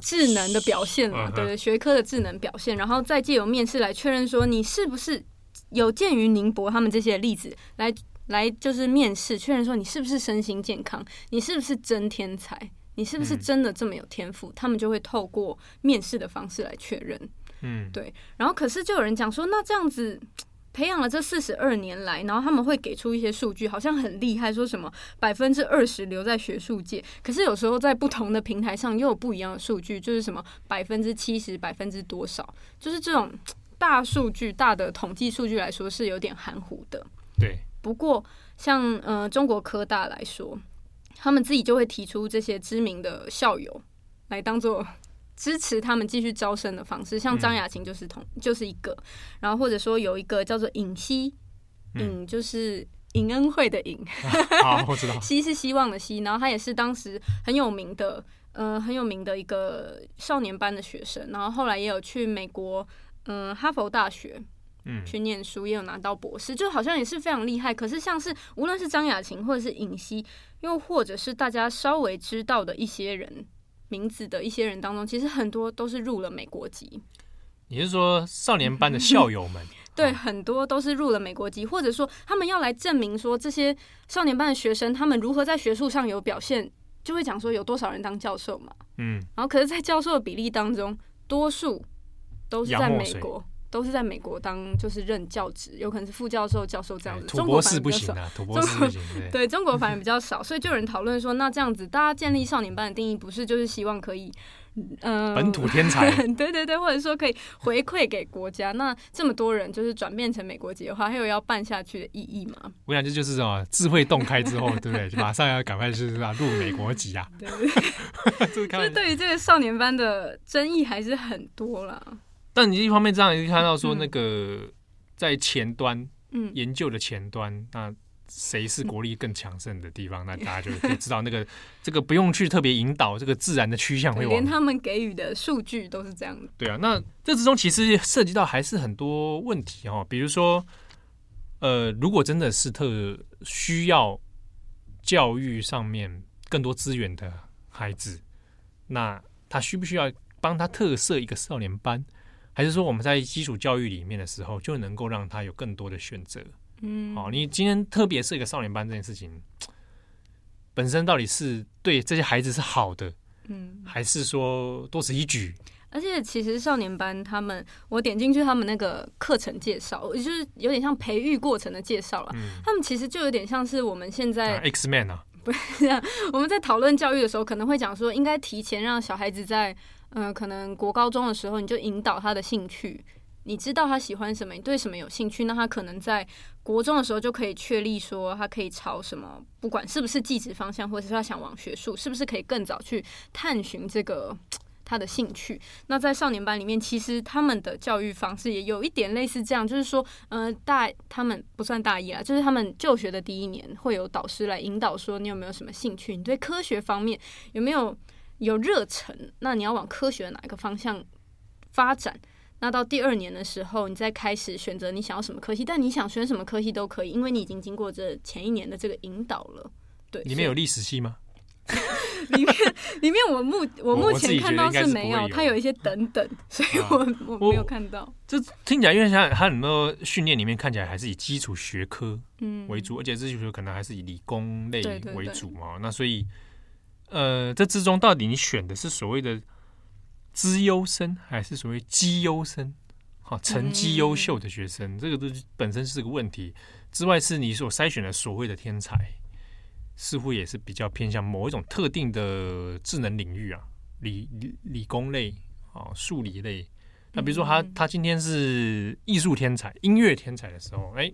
智能的表现了，对学科的智能表现，然后再借由面试来确认说你是不是有鉴于宁博他们这些例子来来就是面试确认说你是不是身心健康，你是不是真天才，你是不是真的这么有天赋，他们就会透过面试的方式来确认。嗯，对。然后可是就有人讲说，那这样子。[tsk] 培养了这四十二年来，然后他们会给出一些数据，好像很厉害，说什么百分之二十留在学术界。可是有时候在不同的平台上又有不一样的数据，就是什么百分之七十、百分之多少，就是这种 [tsk] 大数据、大的统计数据来说是有点含糊的。对。不过像呃中国科大来说，他们自己就会提出这些知名的校友来当做。[laughs] 支持他们继续招生的方式，像张雅琴就是同、嗯、就是一个，然后或者说有一个叫做尹希，尹就是尹恩惠的尹，[laughs] 好，我知道，[laughs] 希是希望的希，然后他也是当时很有名的，呃，很有名的一个少年班的学生，然后后来也有去美国，嗯、呃，哈佛大学，嗯，去念书，也有拿到博士，就好像也是非常厉害。可是像是无论是张雅琴或者是尹希，又或者是大家稍微知道的一些人。名字的一些人当中，其实很多都是入了美国籍。你是说少年班的校友们？[laughs] 对，很多都是入了美国籍，或者说他们要来证明说这些少年班的学生他们如何在学术上有表现，就会讲说有多少人当教授嘛。嗯，然后可是，在教授的比例当中，多数都是在美国。都是在美国当就是任教职，有可能是副教授、教授这样子。土博士不行啊，土博士不行。[laughs] 对，中国反而比较少，所以就有人讨论说，那这样子，大家建立少年班的定义，不是就是希望可以，嗯、呃，[laughs] 本土天才，[laughs] 对对对，或者说可以回馈给国家。那这么多人就是转变成美国籍的话，还有要办下去的意义吗？我想这就是什么智慧洞开之后，对不对？就马上要赶快就是啊入美国籍啊。对，对，对，所以对于这个少年班的争议还是很多啦。但你一方面这样，你就看到说那个在前端，嗯，研究的前端，那谁是国力更强盛的地方？那大家就可以知道那个 [laughs] 这个不用去特别引导，这个自然的趋向会往。连他们给予的数据都是这样的。对啊，那这之中其实涉及到还是很多问题哦，比如说，呃，如果真的是特需要教育上面更多资源的孩子，那他需不需要帮他特设一个少年班？还是说我们在基础教育里面的时候就能够让他有更多的选择？嗯，好，你今天特别是一个少年班这件事情本身到底是对这些孩子是好的，嗯，还是说多此一举？而且其实少年班他们，我点进去他们那个课程介绍，就是有点像培育过程的介绍了。嗯，他们其实就有点像是我们现在 X Man 啊，不是啊。我们在讨论教育的时候，可能会讲说，应该提前让小孩子在。嗯、可能国高中的时候，你就引导他的兴趣，你知道他喜欢什么，你对什么有兴趣，那他可能在国中的时候就可以确立说，他可以朝什么，不管是不是技职方向，或者是他想往学术，是不是可以更早去探寻这个他的兴趣。那在少年班里面，其实他们的教育方式也有一点类似这样，就是说，呃，大他们不算大一啦，就是他们就学的第一年会有导师来引导说，你有没有什么兴趣，你对科学方面有没有？有热忱，那你要往科学的哪一个方向发展？那到第二年的时候，你再开始选择你想要什么科系。但你想选什么科系都可以，因为你已经经过这前一年的这个引导了。对，里面有历史系吗？[laughs] 里面里面我目我目前看到是没有，它有一些等 [laughs] 等，所以我我没有看到。这听起来，因为像它很多训练里面看起来还是以基础学科嗯为主，嗯、而且这些学科可能还是以理工类为主嘛。那所以。呃，这之中到底你选的是所谓的资优生，还是所谓绩优生？好，成绩优秀的学生，嗯、这个都本身是个问题。之外，是你所筛选的所谓的天才，似乎也是比较偏向某一种特定的智能领域啊，理理理工类啊，数理类。那比如说他他今天是艺术天才、音乐天才的时候，哎，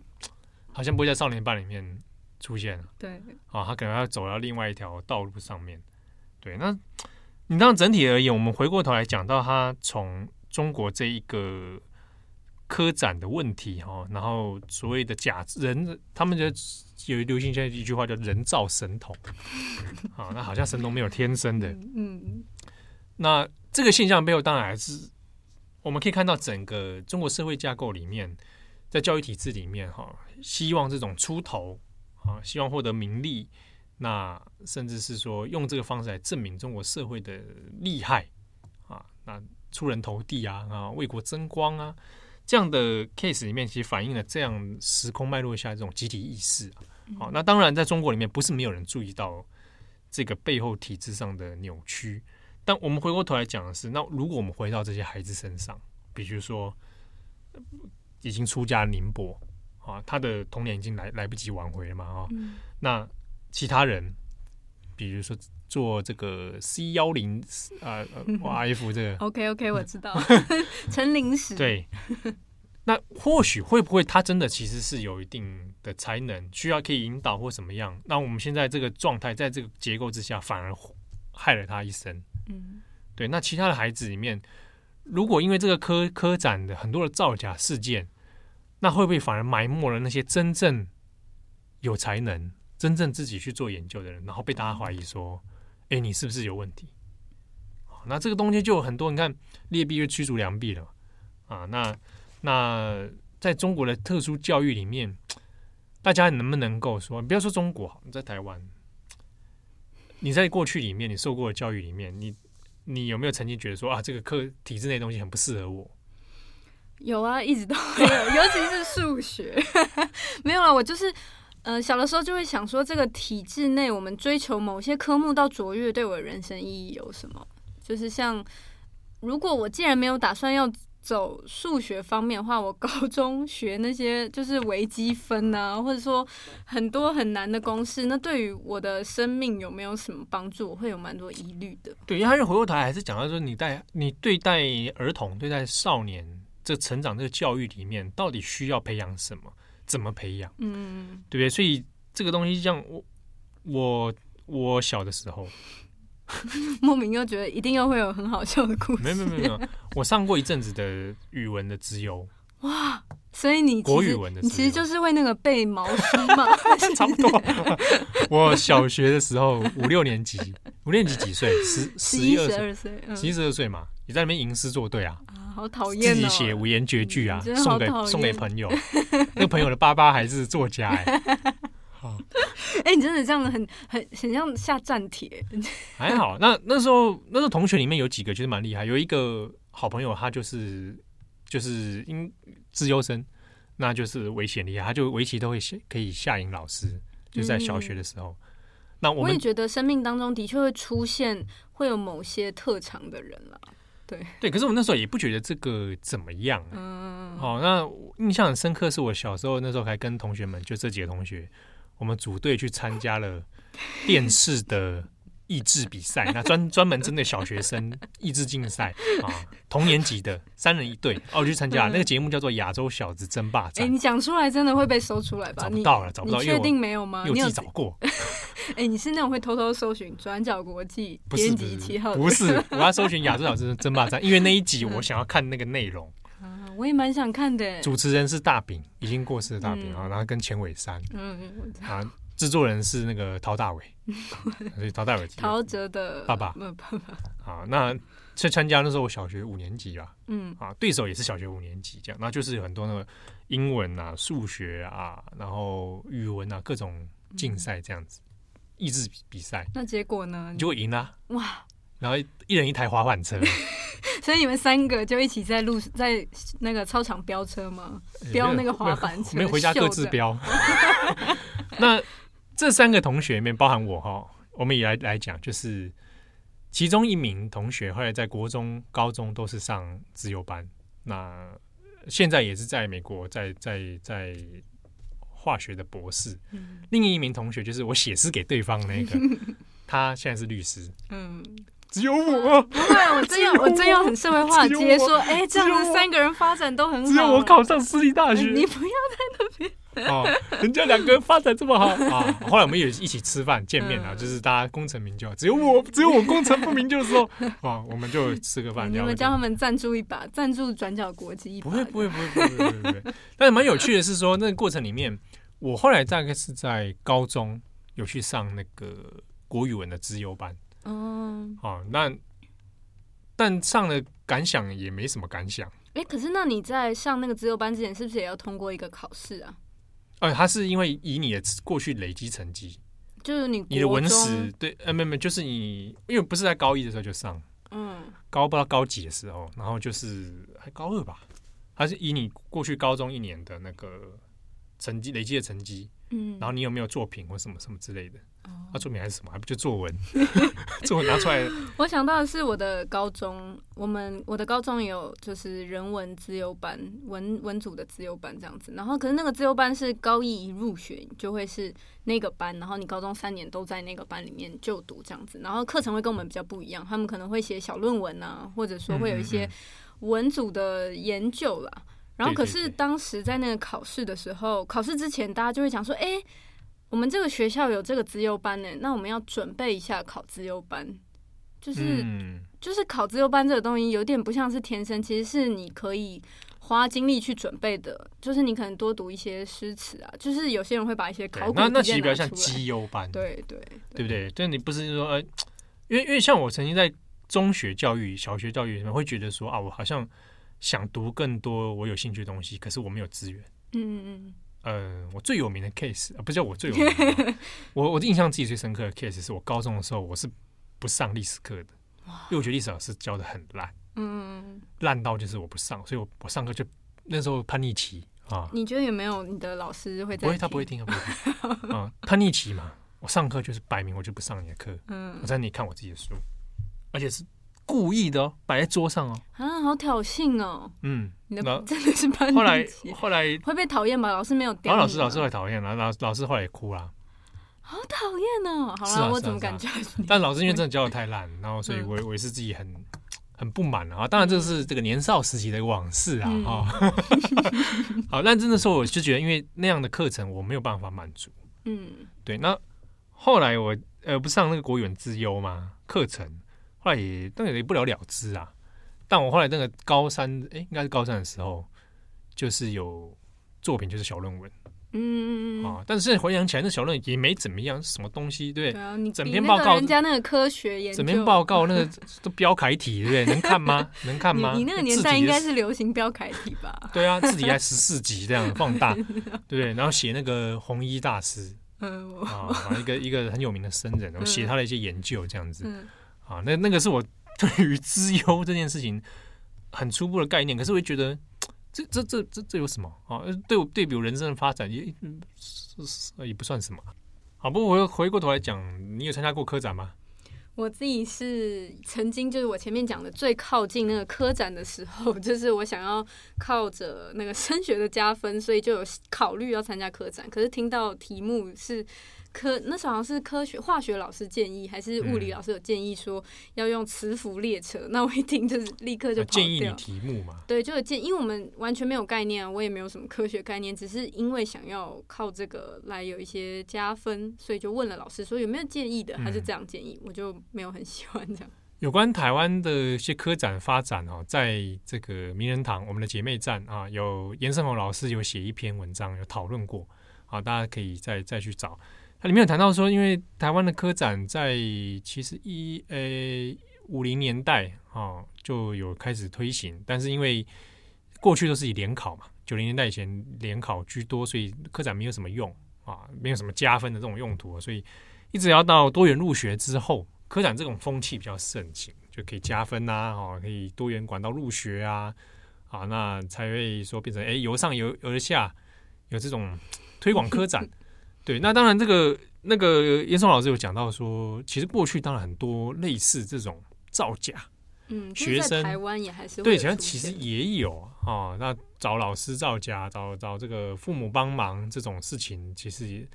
好像不会在少年班里面出现了。对，啊，他可能要走到另外一条道路上面。对，那你当整体而言，我们回过头来讲到他从中国这一个科展的问题哈，然后所谓的假人，他们觉得有流行现在一句话叫“人造神童”，啊，那好像神童没有天生的，嗯，那这个现象背后当然还是我们可以看到整个中国社会架构里面，在教育体制里面哈，希望这种出头啊，希望获得名利。那甚至是说用这个方式来证明中国社会的厉害啊，那出人头地啊啊，为国争光啊，这样的 case 里面，其实反映了这样时空脉络下这种集体意识啊。好，那当然在中国里面不是没有人注意到这个背后体制上的扭曲，但我们回过头来讲的是，那如果我们回到这些孩子身上，比如说已经出家的宁波啊，他的童年已经来来不及挽回了嘛啊，那。其他人，比如说做这个 C 幺零啊，F [laughs] 这个，OK OK，我知道，[laughs] 陈零食对。那或许会不会他真的其实是有一定的才能，需要可以引导或什么样？那我们现在这个状态，在这个结构之下，反而害了他一生。嗯，对。那其他的孩子里面，如果因为这个科科展的很多的造假事件，那会不会反而埋没了那些真正有才能？真正自己去做研究的人，然后被大家怀疑说：“哎，你是不是有问题？”那这个东西就有很多，你看劣币就驱逐良币了啊。那那在中国的特殊教育里面，大家能不能够说，不要说中国，你在台湾，你在过去里面你受过的教育里面，你你有没有曾经觉得说啊，这个课体制内东西很不适合我？有啊，一直都 [laughs] 没有，尤其是数学，[laughs] 没有啊，我就是。呃，小的时候就会想说，这个体制内我们追求某些科目到卓越，对我的人生意义有什么？就是像，如果我既然没有打算要走数学方面的话，我高中学那些就是微积分啊，或者说很多很难的公式，那对于我的生命有没有什么帮助？我会有蛮多疑虑的。对，因为回过头来还是讲到说，你带你对待儿童、对待少年这成长这个教育里面，到底需要培养什么？怎么培养？嗯，对不对？所以这个东西，像我我我小的时候，[laughs] 莫名又觉得一定又会有很好笑的故事。没有没有没有，我上过一阵子的语文的资优。哇，所以你国语文的，你其实就是为那个背毛书嘛，[laughs] 差不多。我小学的时候五六年级，五年级几岁？十十一二岁，十一十二岁嘛，你在那边吟诗作对啊？啊，好讨厌！自己写五言绝句啊，送给送给朋友。那个朋友的爸爸还是作家哎。好，[laughs] 哎，你真的这样很很很像下战帖。[laughs] 还好，那那时候那时候同学里面有几个其实蛮厉害，有一个好朋友，他就是。就是因自优生，那就是危险厉害，他就围棋都会下可以下赢老师，就在小学的时候。嗯、那我，我也觉得生命当中的确会出现会有某些特长的人了，对对。可是我那时候也不觉得这个怎么样。嗯，好，那印象很深刻是我小时候那时候还跟同学们，就这几个同学，我们组队去参加了电视的。益智比赛，那专专门针对小学生 [laughs] 益智竞赛啊，同年级的三人一队，哦，我去参加那个节目叫做《亚洲小子争霸战》。哎，你讲出来真的会被搜出来吧？找不到了，找不到。你确定没有吗？你有自己找过？[laughs] 哎，你是那种会偷偷搜寻转角国际编辑七号？不是，我要搜寻《亚洲小子争霸战》，[laughs] 因为那一集我想要看那个内容。啊，我也蛮想看的。主持人是大饼，已经过世的大饼啊，然后跟钱伟山。嗯啊。制作人是那个陶大伟，[laughs] 所以陶大伟，陶喆的爸爸。爸爸。好，那去参加那时候我小学五年级吧，嗯，啊，对手也是小学五年级这样，那就是有很多那个英文啊、数学啊，然后语文啊各种竞赛这样子，益智比赛。那结果呢？你就赢了，哇！然后一人一台滑板车，[laughs] 所以你们三个就一起在路在那个操场飙车吗？飙那个滑板车，没有回家各自飙。[laughs] 那。这三个同学里面包含我哈，我们也来来讲，就是其中一名同学后来在国中、高中都是上自由班，那现在也是在美国在在在化学的博士。嗯、另一名同学就是我写诗给对方那个，[laughs] 他现在是律师。嗯，只有我，不会，我真要我真要很社会化直接说，哎，这样子三个人发展都很好，只有我考上私立大学，你不要在那边。[laughs] 哦，人家两个人发展这么好 [laughs] 啊！后来我们也一起吃饭见面啊，就是大家功成名就，只有我只有我功成不名就的时候啊，我们就吃个饭。你们叫他们赞助一把，赞助转角国际一把。不会不会不会不会不会。但是蛮有趣的是说，那个过程里面，我后来大概是在高中有去上那个国语文的资优班。哦，好，那但上了感想也没什么感想。哎，可是那你在上那个资优班之前，是不是也要通过一个考试啊？呃，他是因为以你的过去累积成绩，就是你你的文史对，呃，没没，就是你因为不是在高一的时候就上，嗯，高不知道高几的时候，然后就是还高二吧，还是以你过去高中一年的那个成绩累积的成绩，嗯，然后你有没有作品或什么什么之类的。啊，作品还是什么？还不就作文？[laughs] 作文拿出来。我想到的是我的高中，我们我的高中也有就是人文自由班，文文组的自由班这样子。然后可是那个自由班是高一一入学就会是那个班，然后你高中三年都在那个班里面就读这样子。然后课程会跟我们比较不一样，他们可能会写小论文啊，或者说会有一些文组的研究啦。然后可是当时在那个考试的时候，考试之前大家就会讲说，哎。我们这个学校有这个资优班呢，那我们要准备一下考资优班，就是、嗯、就是考资优班这个东西有点不像是天生，其实是你可以花精力去准备的，就是你可能多读一些诗词啊，就是有些人会把一些考古，那那其实比较像绩优班，对对对。不对？但你不是说呃，因为因为像我曾经在中学教育、小学教育里面会觉得说啊，我好像想读更多我有兴趣的东西，可是我没有资源，嗯嗯。呃，我最有名的 case 啊，不叫我最有名的，[laughs] 我我印象自己最深刻的 case 是我高中的时候，我是不上历史课的，因为我觉得历史老师教的很烂，嗯，烂到就是我不上，所以我我上课就那时候叛逆期啊。你觉得有没有你的老师会在？不会，他不会听，他不会听 [laughs] 啊。叛逆期嘛，我上课就是摆明我就不上你的课，嗯，我在那里看我自己的书，而且是。故意的哦，摆在桌上哦，啊，好挑衅哦，嗯，你的真的是叛逆期。后来后来会被讨厌吧？老师没有刁。老师老师会讨厌，然后老老师后来也哭了，好讨厌哦。好了，我怎么感觉？但老师因为真的教的太烂，然后所以我我也是自己很很不满啊。当然这是这个年少时期的往事啊，哈。[laughs] 好，但真的说，我就觉得因为那样的课程我没有办法满足，嗯，对。那后来我呃，不上那个国语文资优嘛课程，后来也但也不了了之啊。但我后来那个高三，哎、欸，应该是高三的时候，就是有作品，就是小论文。嗯啊！但是回想起来，那小论文也没怎么样，什么东西，对不对？啊，你整篇报告，人家那个科学研究，整篇报告 [laughs] 那个都标楷体，对不对？能看吗？[laughs] 能看吗？你，你那个年代应该是流行标楷体吧？[laughs] 对啊，字体还十四级这样放大，对不对？然后写那个红衣大师，嗯啊，一个一个很有名的僧人，我写他的一些研究这样子，嗯、啊，那那个是我 [laughs] 对于资优这件事情很初步的概念，可是我会觉得。这这这这这有什么啊？对我对比人生的发展也也不算什么。好，不过我又回过头来讲，你有参加过科展吗？我自己是曾经就是我前面讲的最靠近那个科展的时候，就是我想要靠着那个升学的加分，所以就有考虑要参加科展。可是听到题目是。科那时候好像是科学化学老师建议，还是物理老师有建议说要用磁浮列车？嗯、那我一听就是立刻就跑掉。建议你题目嘛？对，就有建，因为我们完全没有概念啊，我也没有什么科学概念，只是因为想要靠这个来有一些加分，所以就问了老师说有没有建议的，他就这样建议，嗯、我就没有很喜欢这样。[laughs] 有关台湾的一些科展发展哦，在这个名人堂我们的姐妹站啊，有严胜宏老师有写一篇文章有讨论过啊，大家可以再再去找。它里面有谈到说，因为台湾的科展在其实一呃五零年代啊就有开始推行，但是因为过去都是以联考嘛，九零年代以前联考居多，所以科展没有什么用啊，没有什么加分的这种用途，所以一直要到多元入学之后，科展这种风气比较盛行，就可以加分呐，哦，可以多元管道入学啊，啊，那才会说变成哎由上由而下有这种推广科展。对，那当然，这个那个严嵩老师有讲到说，其实过去当然很多类似这种造假，嗯，学生台湾也还是对，其实其实也有啊。那找老师造假，找找这个父母帮忙这种事情，其实也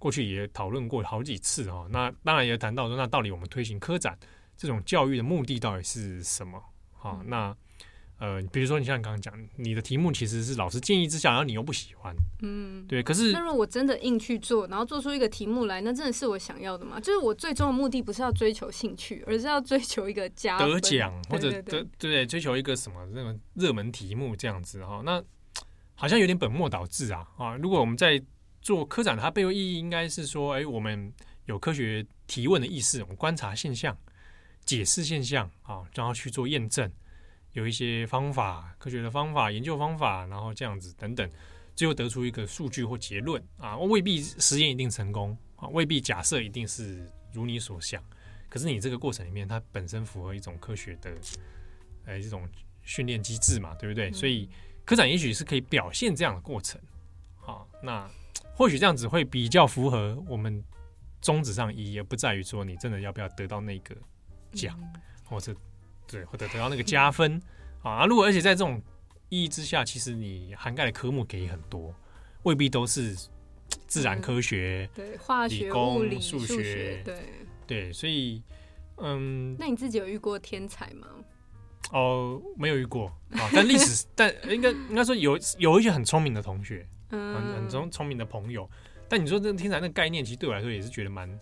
过去也讨论过好几次啊。那当然也谈到说，那到底我们推行科展这种教育的目的到底是什么？啊，那。呃，比如说，你像你刚刚讲，你的题目其实是老师建议之下，然后你又不喜欢，嗯，对。可是，那如果我真的硬去做，然后做出一个题目来，那真的是我想要的吗？就是我最终的目的不是要追求兴趣，而是要追求一个加得奖，或者得对追求一个什么那种热门题目这样子哈。那好像有点本末倒置啊啊！如果我们在做科展，它背后意义应该是说，哎，我们有科学提问的意思，我们观察现象，解释现象啊，然后去做验证。有一些方法，科学的方法、研究方法，然后这样子等等，最后得出一个数据或结论啊，未必实验一定成功啊，未必假设一定是如你所想。可是你这个过程里面，它本身符合一种科学的，呃，这种训练机制嘛，对不对？嗯、所以科展也许是可以表现这样的过程啊。那或许这样子会比较符合我们宗旨上意义，而不在于说你真的要不要得到那个奖，嗯、或者。对，或者得到那个加分啊！如果而且在这种意义之下，其实你涵盖的科目给很多，未必都是自然科学、嗯、对化学、理工、物理、数学，对对，所以嗯，那你自己有遇过天才吗？哦，没有遇过啊，但历史，但应该应该说有有一些很聪明的同学，嗯，很很聪聪明的朋友，但你说这个天才那个概念，其实对我来说也是觉得蛮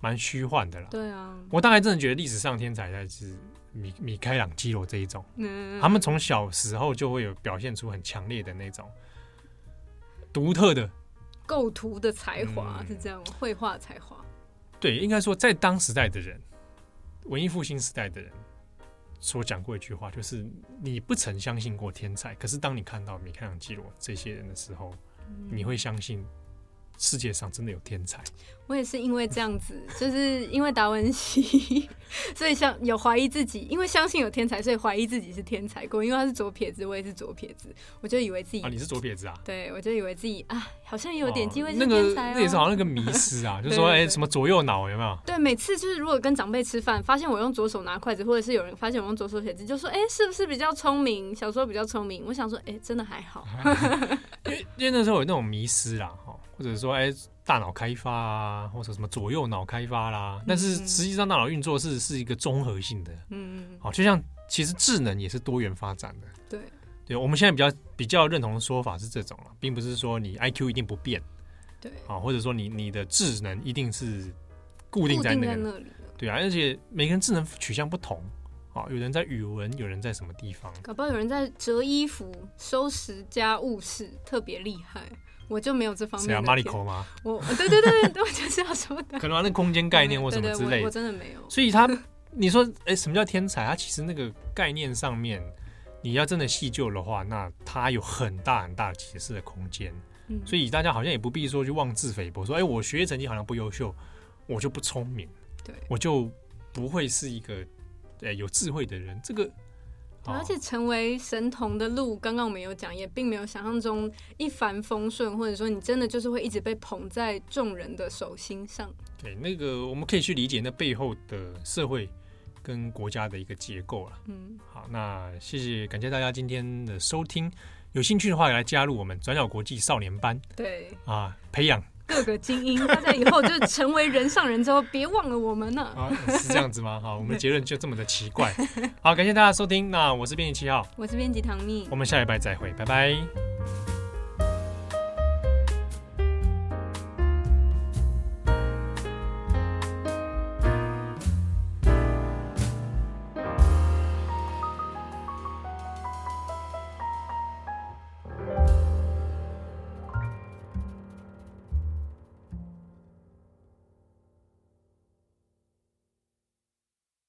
蛮虚幻的啦。对啊，我大概真的觉得历史上天才才是。米米开朗基罗这一种，嗯、他们从小时候就会有表现出很强烈的那种独特的构图的才华，嗯、是这样，绘画才华。对，应该说在当时代的人，文艺复兴时代的人所讲过一句话，就是你不曾相信过天才，可是当你看到米开朗基罗这些人的时候，嗯、你会相信。世界上真的有天才，我也是因为这样子，[laughs] 就是因为达文西，[laughs] 所以像有怀疑自己，因为相信有天才，所以怀疑自己是天才过。因为他是左撇子，我也是左撇子，我就以为自己啊，你是左撇子啊？对，我就以为自己啊，好像有点机会是天才。那个那也是好像那个迷思啊，[laughs] 就说哎、欸，什么左右脑有没有？对，每次就是如果跟长辈吃饭，发现我用左手拿筷子，或者是有人发现我用左手写字，就说哎、欸，是不是比较聪明？小时候比较聪明，我想说哎、欸，真的还好。因为因为那时候有那种迷思啦，哈。或者说，哎，大脑开发啊，或者什么左右脑开发啦，但是实际上大脑运作是是一个综合性的，嗯嗯，好，就像其实智能也是多元发展的，对，对，我们现在比较比较认同的说法是这种了，并不是说你 IQ 一定不变，对，啊，或者说你你的智能一定是固定在那个。那里。对啊，而且每个人智能取向不同，啊，有人在语文，有人在什么地方，搞不好有人在折衣服、收拾家务事特别厉害，我就没有这方面的。是啊，Mariko 吗？我，[laughs] 对对对 [laughs] 对，我就是要说的。可能玩那空间概念 [laughs] 或什么之类的，我真的没有。所以他，你说，哎，什么叫天才？他其实那个概念上面，你要真的细究的话，那他有很大很大的解释的空间。嗯，所以大家好像也不必说去妄自菲薄，说，哎，我学业成绩好像不优秀，我就不聪明。对，我就不会是一个呃有智慧的人。这个，而且成为神童的路，刚刚我们有讲，也并没有想象中一帆风顺，或者说你真的就是会一直被捧在众人的手心上。对，那个我们可以去理解那背后的社会跟国家的一个结构了。嗯，好，那谢谢，感谢大家今天的收听。有兴趣的话，也来加入我们转角国际少年班。对，啊，培养。各个精英，大家以后就是成为人上人之后，别忘了我们呢。[laughs] 啊，是这样子吗？好，我们的结论就这么的奇怪。[laughs] 好，感谢大家收听。那我是编辑七号，我是编辑唐蜜，我们下礼拜再会，拜拜。